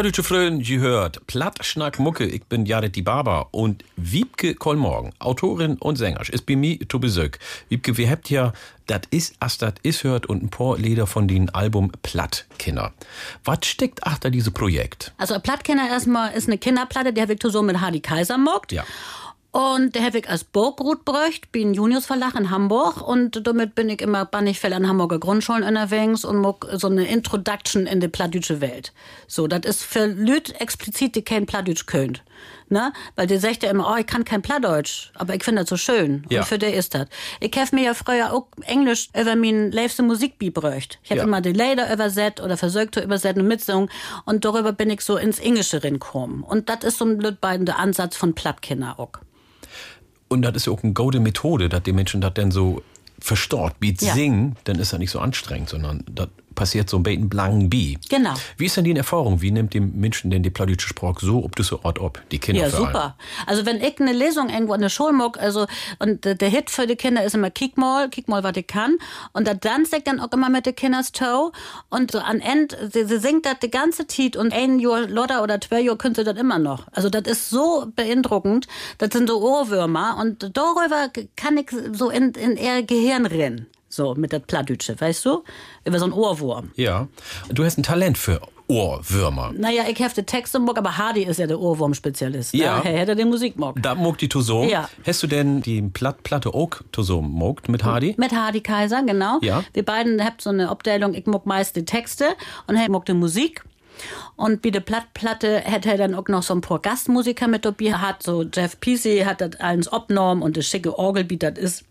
Plattdeutsche Frönen, ihr hört Plattschnack Mucke, ich bin Jared die Barber und Wiebke Kollmorgen, Autorin und Sänger, ist bei mir zu Besuch. Wiebke, wir habt ja Dat is, as dat is hört und ein paar Lieder von den Album Plattkinder. Was steckt achter diesem Projekt? Also ein Plattkenner erstmal ist eine Kinderplatte, der wird so mit Hardy Kaiser mockt. Ja. Und der habe ich als Burgrut bräucht, bin Junius Verlag in Hamburg und damit bin ich immer Bannigfell an Hamburger Grundschulen unterwegs und muck so eine Introduction in die plattdütsche Welt. So, das ist für Lüt explizit, die kein Plattdütsch könnt. Ne? Weil der sagt ja immer, oh, ich kann kein Plattdeutsch, aber ich finde das so schön. Ja. Und für der ist das. Ich habe mir ja früher auch Englisch über mein liebste Musik beigebracht. Ich habe Ja. immer die Lieder übersetzt oder versucht zu übersetzen und mitsingen und darüber bin ich so ins Englische rinkommen. Und das ist so ein blöd beiden der Ansatz von Plattkinder auch. Und das ist ja auch eine gute Methode, dass die Menschen das denn so verstört, wie Ja. singen, dann ist das nicht so anstrengend, sondern das passiert so ein bisschen blanken Bi. Genau. Wie ist denn die Erfahrung? Wie nimmt die Menschen denn die plattdeutsche Sprache so, ob das so Ort ob? Die Kinder Ja, super. Also wenn ich eine Lesung irgendwo in der Schule mag, also und der Hit für die Kinder ist immer Kick mal, Kick mal, was ich kann. Und da tanzt ich dann auch immer mit den Kinders Toe. Und so an End, sie, sie singt das die ganze Zeit und ein Jahr Lotter oder zwei Jahre können sie das immer noch. Also das ist so beeindruckend. Das sind so Ohrwürmer und darüber kann ich so in, in ihr Gehirn rennen. So mit der Plattdütsche, weißt du? Über so einen Ohrwurm. Ja. Du hast ein Talent für Ohrwürmer. Naja, ich die Texte mag, aber Hardy ist ja der Ohrwurm-Spezialist. Ja. Ne? Er hätte den Musik mag. Da mag die Tosom. Ja. Hast du denn die Platt, Platte auch Tosom mogt mit Hardy? Mit Hardy Kaiser, genau. Ja. Wir beiden habt so eine Abteilung, ich mag meist die Texte und er mag die Musik. Und bei der Plattplatte hätte er dann auch noch so ein paar Gastmusiker mit dabei. Hat so Jeff Peasy hat das alles abgenommen und das schicke Orgelbeat, das ist,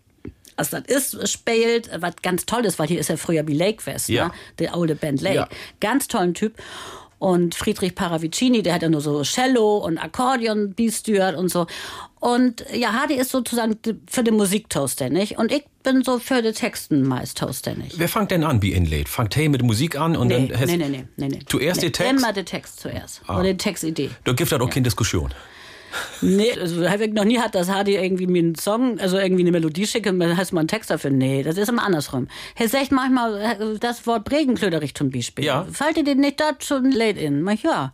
was das ist, spielt, was ganz toll ist, weil hier ist ja früher wie Lake West, Ja. ne? der alte Band Lake. Ja. Ganz tollen Typ. Und Friedrich Paravicini, der hat ja nur so Cello und Akkordeon beisteuert und so. Und ja, Hardy ist sozusagen für den Musik zuständig und ich bin so für die Texten meist zuständig. Wer fängt denn an wie Inlaid? Fangt hey mit Musik an und nee, dann nee, nee, nee, nee, nee. Zuerst nee, die Text? Immer der Text zuerst. Ah. Oder die Textidee. Da gibt es auch keine Diskussion. Nee, also ich noch nie hat, dass Hardy irgendwie mir einen Song, also irgendwie eine Melodie schickt und dann hast du mal einen Text dafür. Nee, das ist immer andersrum. Er sagt manchmal äh, das Wort Bregenklöderich zum Beispiel. Ja. Dir den nicht da schon late in? Mach ja.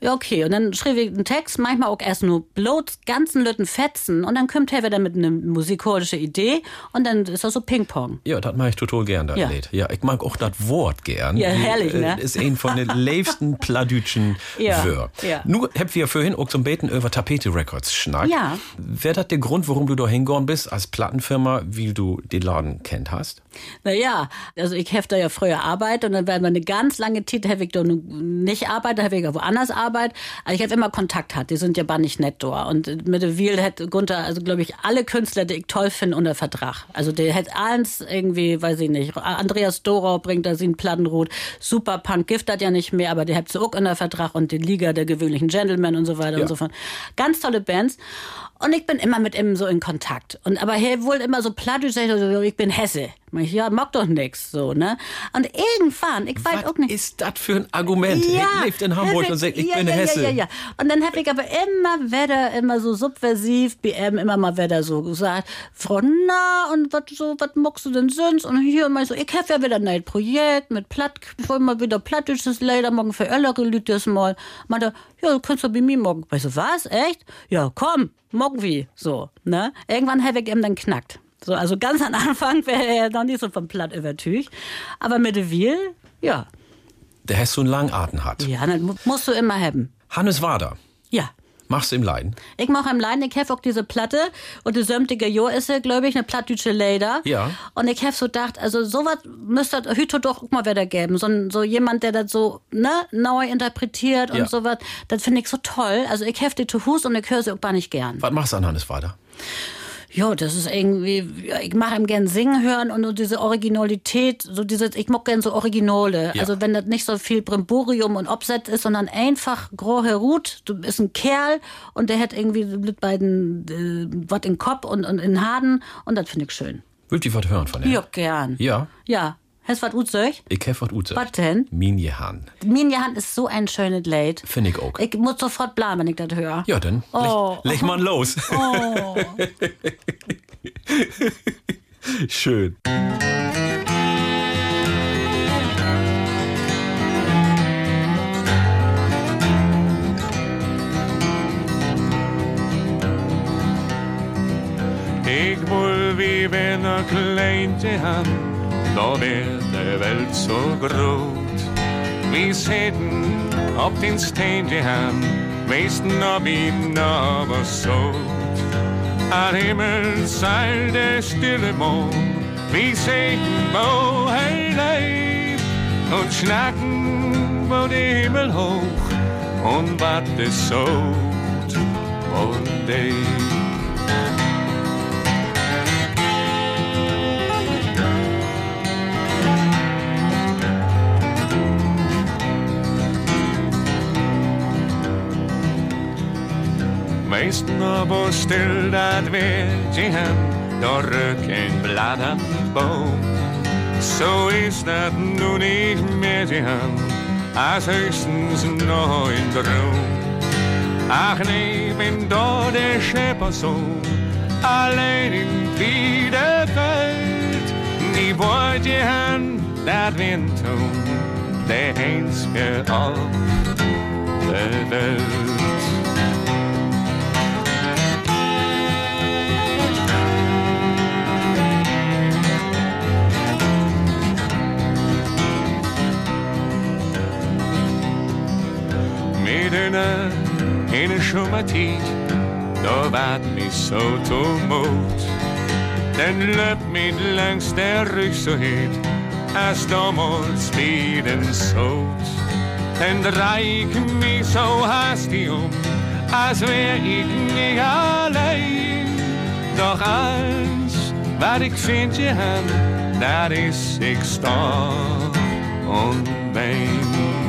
Ja, okay. Und dann schrieb ich einen Text, manchmal auch erst nur bloß ganzen Lütten Fetzen. Und dann kommt er wieder mit einer musikalischen Idee und dann ist das so Ping-Pong. Ja, das mache ich total gern, das Ja. Lied. Ja, ich mag auch das Wort gern. Ja, herrlich, Äh, ne? Ist ein von den (laughs) liebsten pladütschen Ja, Wör. ja. Nur habt wir vorhin auch zum Beten über Tapete Records schnack. Ja. Wäre das der Grund, warum du da hingegangen bist als Plattenfirma, wie du den Laden kennt hast? Naja, also ich habe da ja früher Arbeit und dann war eine ganz lange Zeit, habe ich da nicht Arbeit, da habe ich ja woanders Arbeit. Also ich habe immer Kontakt gehabt, die sind ja bar nicht nett da. Und mit der Wiel hätte Gunther, also glaube ich, alle Künstler, die ich toll finde, unter Vertrag. Also der hätte eins irgendwie, weiß ich nicht, Andreas Dorau bringt da sie einen Plattenrot, Super Punk Gift hat ja nicht mehr, aber der hat sie auch unter Vertrag und die Liga der gewöhnlichen Gentlemen und so weiter Ja. und so fort. Ganz tolle Bands. Und ich bin immer mit ihm so in Kontakt. Und aber er wohl immer so plattisch, er so, ich bin Hesse. Ich, ja, mag doch nix, so, ne? Und irgendwann, ich weiß auch nicht. ist das für ein Argument? Ja, Ich lebt in Hamburg Hesse- und sagt, ich ja, bin ja, Hesse. Ja, ja, ja. Und dann habe ich aber immer wieder, immer so subversiv, BM, immer mal wieder so gesagt, Frau, na, und was so, was magst du denn sonst? Und hier immer so, ich habe ja wieder ein neues Projekt mit Platt, ich will mal wieder plattisches Leider morgen für ältere Leute das mal. Meinte, ja, du kannst du bei mir morgen. Weißt du, was? Echt? Ja, komm, morgen wie. So, ne? Irgendwann habe ich ihm dann knackt. So, also ganz am Anfang wäre er noch nicht so vom Platt übertüch. Aber mit der Wiel, ja. Der hast so einen Langatem hat. Ja, mu- musst du immer haben. Hannes Wader, Ja. Machst im Leiden? Ich mache im Leiden, ich habe auch diese Platte und die sömtige Jo ist glaube ich, eine plattdeutsche Leder. Ja. Und ich habe so gedacht, also sowas müsste heute doch auch mal wieder geben. So, so jemand, der das so ne, neu interpretiert und Ja. sowas. Das finde ich so toll. Also ich hefte zu Hus und ich höre sie auch gar nicht gern. Was machst du an Hannes Wader? Ja, das ist irgendwie, ja, ich mache ihm gern singen hören und so diese Originalität, so dieses, ich mag gern so Originale. Ja. Also wenn das nicht so viel Brimborium und Obset ist, sondern einfach grohe Herut, du bist ein Kerl und der hat irgendwie mit beiden äh, was in Kopf und, und in Haden und das finde ich schön. Wollt ihr was hören von ihm? Ja, gern. Ja, Ja. Hast was gut ich hef was Ute. Was denn? Minjehan. Minjahan ist so ein schönes Lied. Finde ich auch. Ich muss sofort bleiben, wenn ich das höre. Ja, dann Oh. leg, leg mal los. (laughs) Oh. (laughs) Schön. Ik wil wie wenn er kleintje han, då blir de väl så groot. Vi sätten upp din steintje han, mesten upp i navn och såt. Am Himmel seilt der stille Mond, wie singen, wo er lebt. Und schnacken, wo der Himmel hoch und wat es so und day. Meesten aber still dat weet je hem, door ruk een blad aan de boom. Zo is dat nu niet meer te hem, als höchstens nog een droom. Ach nee, bin door de scheppersohn, alleen in wieder Welt. Nie wollt je hem, dat wind toen, der eens für all de Welt. midden in een zomertijd, daar waard mij zo toemoed. Dan loopt mij langs de rug zo heet, als damals bij den zoot. Dan draai ik mij zo haastig om, als wär ik niet alleen. Doch eins, wat ik vind je hem, dat is ik sta und wein.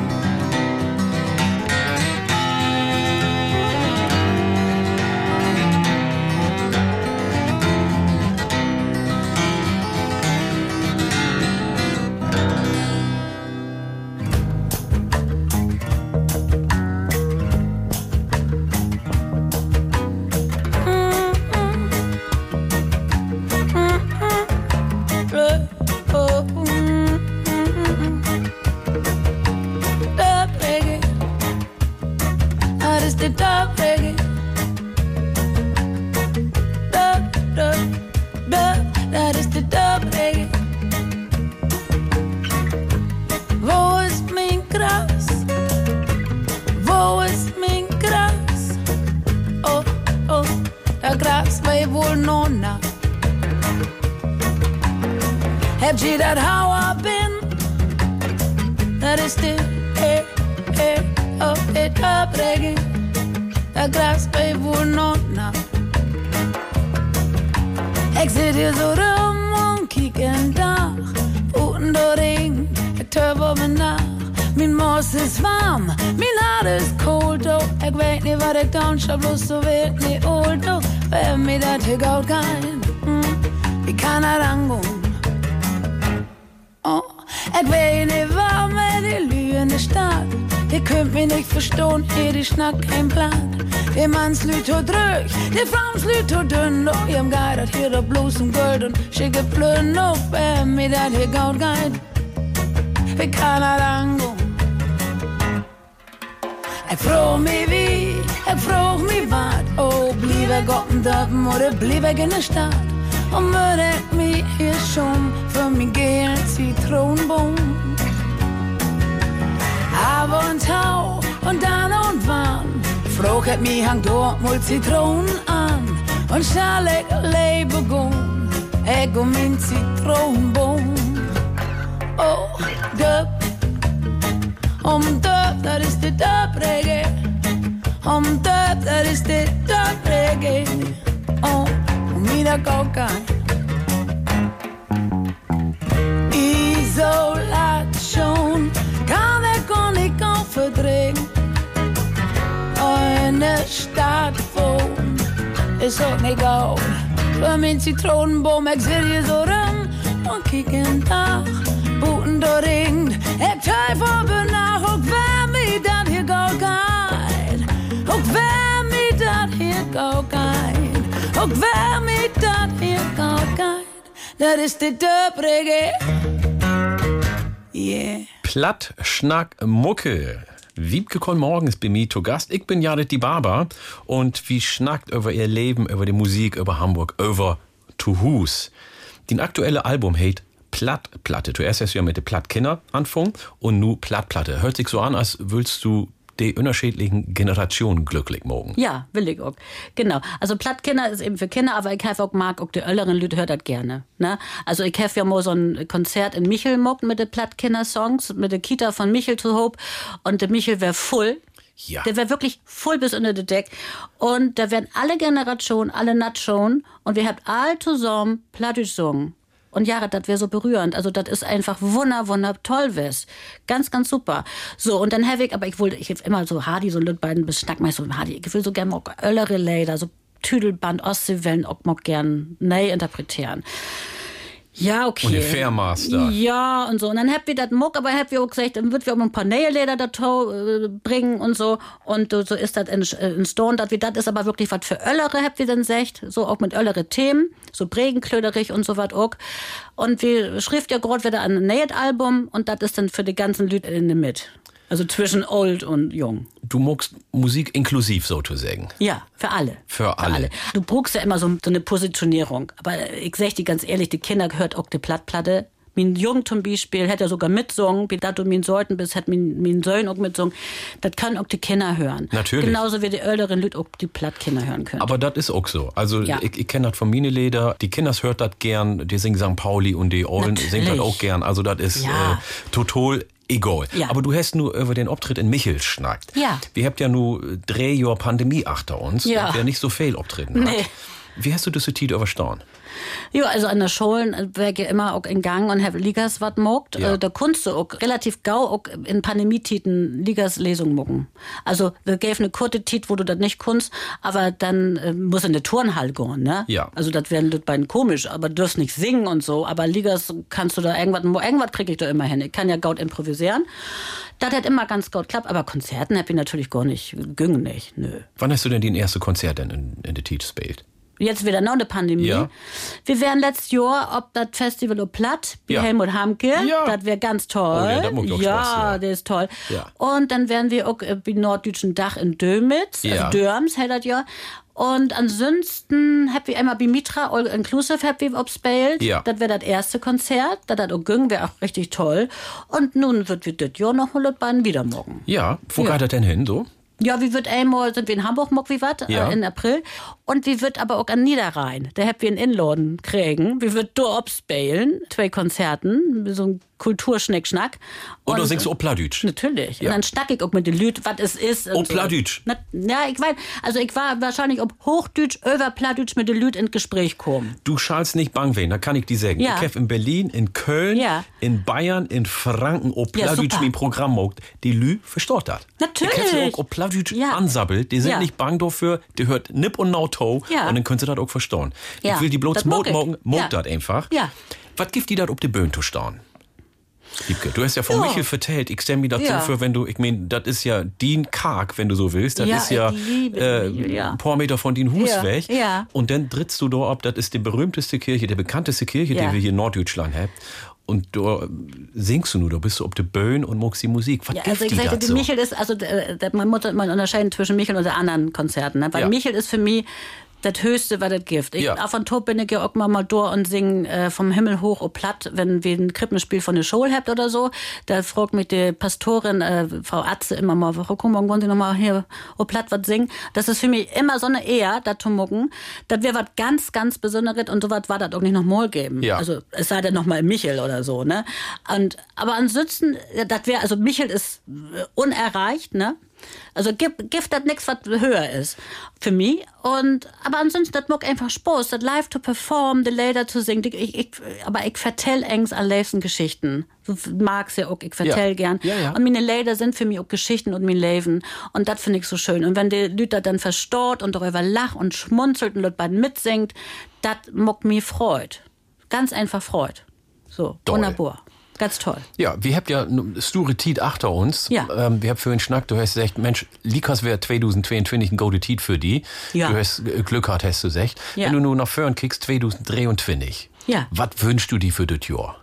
Habt ihr dat how I been? Dat is de eh, eh, oh, het opbrengen. Dat gras bij nonna. Ik zit hier zo rum en kijk en dag. Voeten door ring, ik turf op mijn nacht. Mijn mos is warm, mijn hart is koud. Oh, ik weet niet wat ik dan zou bloos zo weet niet old. Oh, bij mij dat ik out gaan. Mm, ik kan er aangaan. Waar met die lüende staat. Je kunt me niet verstaan, hier die snak geen plan. Die man sluit zo druk, die vrouw sluit zo dun. Oh, gaat dat hier op bloos en gulden. Schicke plun op bij me dat hier goud gaat. Ik kan er aangaan. Ik vroeg me wie, ik vroeg me wat. Oh, op een dorp, maar blijf ik in de stad. Och mörkt mig är som för min gel citronbom. Aber und Tau und dann und wann Fragt mich hang dort mal Zitronen an Und schnell ich lebe gun Ich um min Zitronenbaum Oh, döp Om döp, där ist det döp-reggae Om döp, där ist det döp-reggae Oh, och mina niet kan verdringen. In de stad woon is ook niet goud. Voor mijn citronenboom, ik zit hier zo rum. En kijk een dag, boeten door ring. Ik twijfel benach, ook waar mij dat hier goud gaat. Ook waar mij dat hier goud gaat. Ook waar mij dat hier goud gaat. Dat is de dub reggae. Yeah. Platt, Schnack, Mucke. Wiebke Kon morgens bei mir zu Gast. Ich bin Jared die Barber und wie schnackt über ihr Leben, über die Musik, über Hamburg, über To Hus. Den aktuelle Album heißt Plattplatte. Zuerst hast du ja mit der Plattkinder anfangen und nu Plattplatte. Hört sich so an, als würdest du die unterschiedlichen Generationen glücklich mogen. Ja, will ich auch. Genau. Also Plattkinder ist eben für Kinder, aber ich habe auch mag auch die älteren Leute hört das gerne. Ne? Also ich habe ja mal so ein Konzert in Michel muckt mit den Plattkinder-Songs, mit der Kita von Michel zu Hope und der Michel wäre voll. Ja. Der wäre wirklich voll bis unter die Deck. Und da werden alle Generationen, alle Nationen und wir habt all zusammen Plattdeutsch gesungen. Und ja, das wäre so berührend. Also das ist einfach wunder, wunder toll wes. Ganz, ganz super. So, und dann habe ich, aber ich wollte, ich hab immer so Hardy, so Lüt beiden bis Schnack, so Hardy. Ich will so gerne Öllere Leder, so Tüdelband, Ostseewellen auch mal gern neu interpretieren. Ja, okay. Und der Fairmaster. Ja, und so. Und dann habt ihr das Muck, aber habt ihr auch gesagt, dann wird wir auch ein paar Näheleder dazu äh, bringen und so. Und so ist das in, in Stone, dat wir, das ist aber wirklich was für Öllere, habt ihr dann gesagt. So auch mit Öllere Themen, so Bregenklöderig und so was auch. Und wir schrift ja gerade wieder ein Nähet-Album und das ist dann für die ganzen Leute in der Mitte. Also zwischen old und jung. Du magst Musik inklusiv sozusagen. Ja, für alle. Für alle. Du brauchst ja immer so, so eine Positionierung. Aber ich sag dir ganz ehrlich, die Kinder gehört auch die Plattplatte. Mein Jung zum Beispiel hätte ja sogar mitsungen, wie das du mein sollten bist, hat mein, mein Sohn auch mitsungen. Das können auch die Kinder hören. Natürlich. Genauso wie die älteren Leute auch die Plattkinder hören können. Aber das ist auch so. Also Ja. ich, ich kenne das von meine Leder. Die Kinder hört das gern. Die singen St. Pauli und die Ollen singen das auch gern. Also das ist Ja. äh, total egal. Ja. Aber du hast nur über den Auftritt in Michel schnackt. Ja. Wir habt ja nur drei Jahre Pandemie achter uns. Ja. Der nicht so viel auftreten Nee. hat. Wie hast du das so Tiet überstanden? Ja, also an der Schulen wäre ich immer auch in Gang und habe Ligas wat mogt. Ja. Äh, Da kunst du auch relativ gau auch in Pandemietiten Ligas Lesung mucken. Also wir gäf eine kurze Tit, wo du das nicht kunst, aber dann äh, muss in der Turnhall gehen, ne? Ja. Also das wäre das beiden komisch, aber du darfst nicht singen und so. Aber Ligas kannst du da irgendwas, irgendwas krieg ich da immer hin. Ich kann ja gaut improvisieren. Das hat immer ganz gaut klappt, aber Konzerten hab ich natürlich gar nicht, ging nicht, nö. Wann hast du denn den erste Konzert denn in, in der Tiet gespielt? Jetzt wieder noch eine Pandemie. Ja. Wir wären letztes Jahr ob das Festival ob Platt, wie Ja. Helmut Hamke. Ja. Das wäre ganz toll. Oh, ja, das macht auch ja, Spaß, ja. der ist toll. Und dann wären wir auch äh, wie Norddeutschen Dach in Dömitz, Ja. also Dörms, hält das ja. Und ansonsten habt wir einmal bei Mitra All Inclusive habt wir obspielt. Ja. Das wäre das erste Konzert. Das hat auch wäre auch richtig toll. Und nun wird wir das Jahr noch mal wieder morgen. Ja, wo Ja. geht das denn hin so? Ja, wie wird einmal, sind wir in Hamburg, mock wie wat, Ja. äh, in April. Und wie wird aber auch an Niederrhein. Da habt wir einen Inladen kriegen. Wie wird da obspielen, zwei Konzerten, so ein Kulturschnickschnack. Und- singst du auch Plattdeutsch? Natürlich. Ja. Und dann schnack ich auch mit den Lüd, was es ist. und Oh, so. Ja, ich weiß, also ich war wahrscheinlich ob Hochdeutsch, über Plattdeutsch mit den Lüd ins Gespräch kommen. Du schalst nicht bang wen, da kann ich dir sagen. Ja. Ich habe in Berlin, in Köln, Ja. in Bayern, in Franken, ob Ja, mein Programm mogt. Die Lü versteht das. Natürlich. Ich habe auch ob Plattdeutsch ansabbelt. Die sind Ja. nicht bang dafür. Die hört Nipp und Nauto. Ja. Und dann können sie das auch verstehen. Ja, Ich will die bloß Mot Ja. das einfach. Ja. Was gibt die das ob die Böen zu stehen? Liebke, du hast ja von Ja. Michel vertellt, ich stelle mir das Ja. für, wenn du, ich meine, das ist ja Dien Karg, wenn du so willst. Das Ja, ist ja, äh, Michel, ja. ein paar Meter von Dien Hus Ja, weg. ja. Und dann trittst du da ab, das ist die berühmteste Kirche, die bekannteste Kirche, die wir hier in Norddeutschland haben. Und da singst du nur, da bist du ob die Böen und magst die Musik. Was Ja, also ich sagte, so? Michel ist, also äh, man muss man unterscheiden zwischen Michel und den anderen Konzerten. Ne? Weil. Michel ist für mich das Höchste, was das gibt. Ich, Ja. Auf und top bin ich ja auch mal mal durch und sing äh, vom Himmel hoch o platt, wenn wir ein Krippenspiel von der Schule habt oder so. Da fragt mich die Pastorin, äh, Frau Atze, immer mal, Frau Kummer, wollen Sie noch mal hier o platt was singen? Das ist für mich immer so eine Ehr, das zu mucken. Das wäre was ganz, ganz Besonderes und so was war das auch nicht noch mal geben. Ja. Also es sei denn noch mal Michel oder so, ne? Und, aber ansonsten, das wäre, also Michel ist äh, unerreicht, ne? Also gibt, gibt das nichts, was höher ist für mich. Und, aber ansonsten, das mag einfach Spaß, das live to perform, die Lieder zu singen. Ich, ich, aber ich vertell engs am liebsten Geschichten. Du magst ja auch, ich vertell Ja. gern. Ja, ja. Und meine Lieder sind für mich auch Geschichten und mein Leben. Und das finde ich so schön. Und wenn die Leute dann verstaut und darüber lacht und schmunzelt und beiden mitsingt, das mag mir freut. Ganz einfach freut. So, Toll. wunderbar. Ganz toll. Ja, wir habt ja sture Tiet achter uns. Ja. Ähm, wir habt für den Schnack, du hast gesagt, Mensch, Likas wäre 2022 ein gute Tiet für die. Ja. Du hast äh, Glück gehabt, hast du gesagt. Ja. Wenn du nur nach vorn kickst, 2023. Ja. Was wünschst du dir für das Jahr?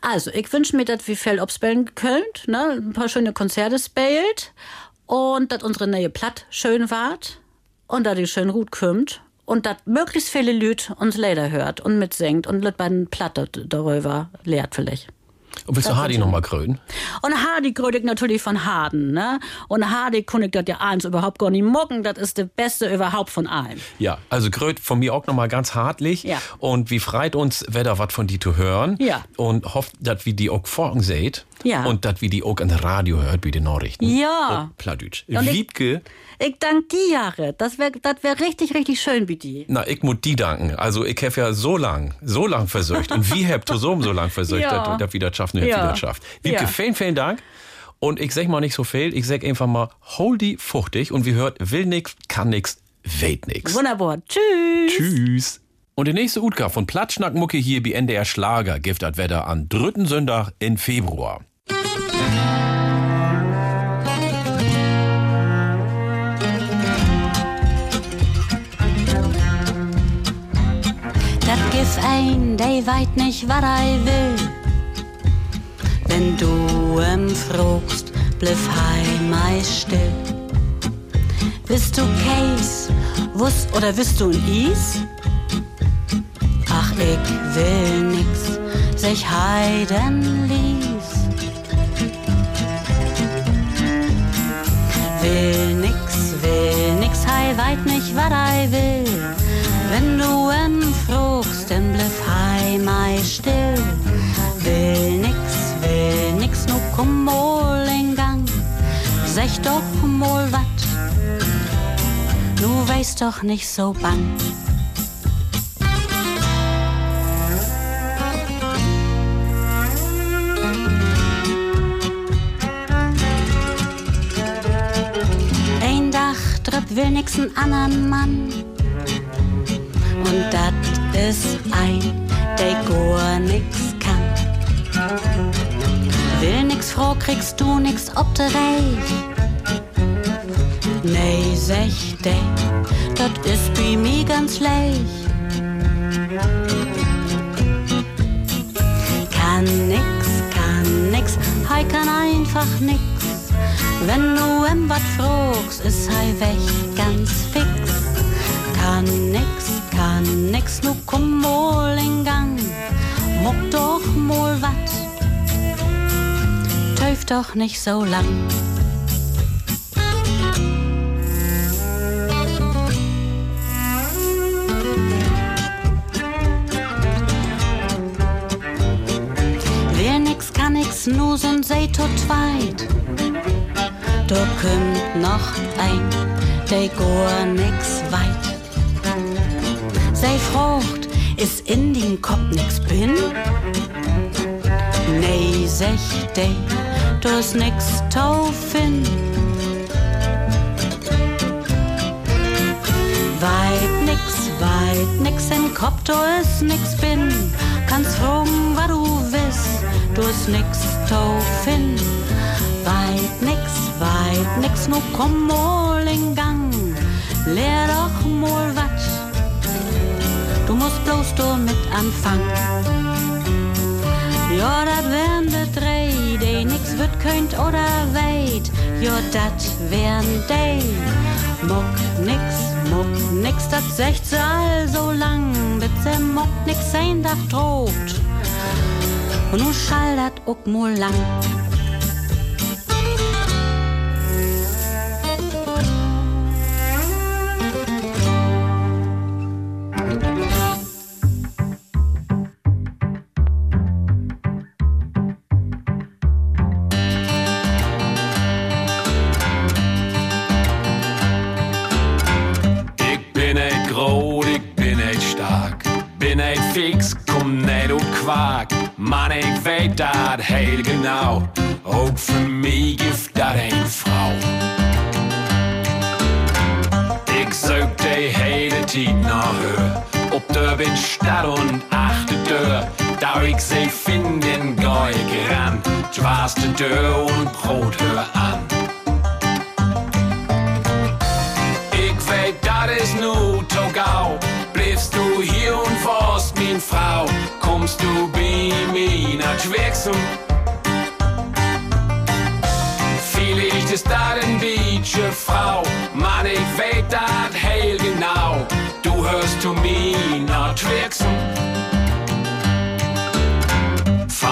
Also, ich wünsche mir, dass wir viel abspielen könnt, ne? ein paar schöne Konzerte spielt und dass unsere neue Platt schön wart und dass die schön gut kommt und dass möglichst viele Leute uns Lieder hört und mitsingt und Leute bei den Platte darüber lehrt vielleicht. Und willst du Das Hardy sind so- nochmal krönen? Und Hardy krönt ich natürlich von Harden, ne? Und Hardy kann ich das ja eins überhaupt gar nicht mucken. Das ist der Beste überhaupt von allen. Ja, also Kröt von mir auch nochmal ganz hartlich. Ja. Und wie freit uns, wer da was von die zu hören. Ja. Und hofft, dass wir die auch vorgen seht. Ja. Und dass wir die auch an Radio hört, wie die Nachrichten. Ja. Oh, Pladütsch. Und ich- Wiebke, Ich danke die Jahre. Das wäre das wär richtig, richtig schön mit die. na, ich muss die danken. Also, ich habe ja so lang, so lang versöcht. Und wie habt ihr so so lang versöcht, Ja. dass ihr das schafft, nicht Ja. wieder schafft. Wiebke, Ja. vielen, vielen Dank. Und ich sag mal nicht so viel. Ich sag einfach mal, hol die fuchtig. Und wie hört, will nix, kann nix, weht nix. Wunderbar. Tschüss. Tschüss. Und die nächste Utka von Platschnackmucke hier bei NDR Schlager gibt das Wetter an dritten Sonntag in Februar. Dat gif ein, der weit nicht, wat er will. Wenn du em fragst, bliff hei meist still. Bist du Case, wuss oder bist du ein Is? Ich will nix, sich heiden ließ. Will nix, will nix, hei weit nicht, wat er will. Wenn du em fragst, dann bliff hei mei still. Will nix, will nix, nu komm mal in Gang. Sech doch mal wat, du weißt doch nicht so bang. Ein Dach nix n andern Mann. Und dat ist ein, der gar nix kann. Will nix froh, kriegst du nix ob de Reich. Nee, sech de, dat ist bei mir ganz leicht. Kann nix, kann nix, hei kann einfach nix. Wenn du em wat fragst, ist hei weg ganz fix. Kann nix, kann nix, nu komm mal in Gang. Muck doch mal wat, töf doch nicht so lang. Wer nix kann nix, nu sind sei tot zweit. Da kommt noch ein, der gar nix weit. Sei frucht, ist in den Kopf nix bin? Nee, sech de, du ist nix taufin. Weit nix, weit nix im Kopf, du ist nix bin. Kannst fragen, was du willst, du ist nix taufin. Weit nix, weit nix, nu komm mal in Gang. Lehr doch mal wat, du musst bloß damit anfangen. Ja, dat wären de drei, die nix wird könnt oder weit. Ja, dat wären de. Muck nix, muck nix, dat secht all so lang, bis sie muck nix ein Dach droht. Und nun schall dat ook mal lang. Tür und Brot hör an. Ich weet, dat is nu to gau. Bliebst du hier und warst min Frau, kommst du bei mir nach Schwechsum. Vielleicht ist dat ein Beatsche Frau, Mann, ich weet dat heel genau. Du hörst zu mir nach Schwechsum.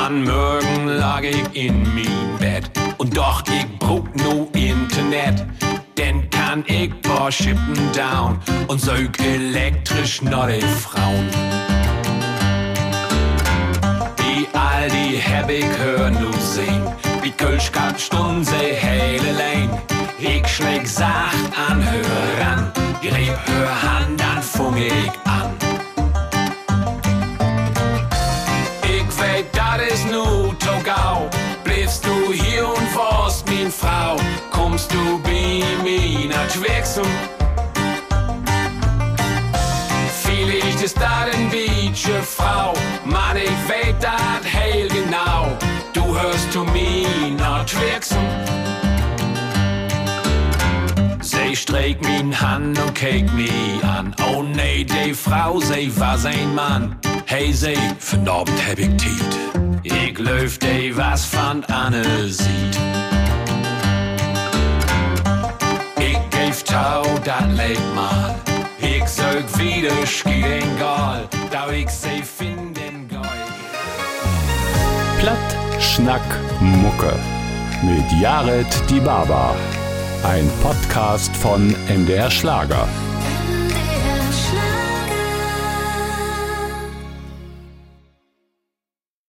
An Morgen lag ich in mein Bett und doch ich brauch no Internet. Denn kann ich paar Schippen down und sög elektrisch nodde Frauen. Wie all die hab ich hör nu sehen, wie Kölsch gab Stunden se hele Lane. Ich schläg sacht an, hör ran, greb hör Hand, dann fung ich an. Du bei mir nach Wechsel. Vielleicht ist da ein Beatsche Frau, Mann, ich weet dat heil genau. Du hörst zu mir nach Wechsel. Sie streek min Hand und keek mi an. Oh nee, die Frau, sie war sein Mann. Hey, sie, verdorben hab ich tiet. Ich löf die was von Anne sieht. Tau, dat lebt mal. Ich sög wieder schieden Gal, da ich sie finden geil. Platt, Schnack, Mucke. Mit Jared Die Baba. Ein Podcast von MDR Schlager.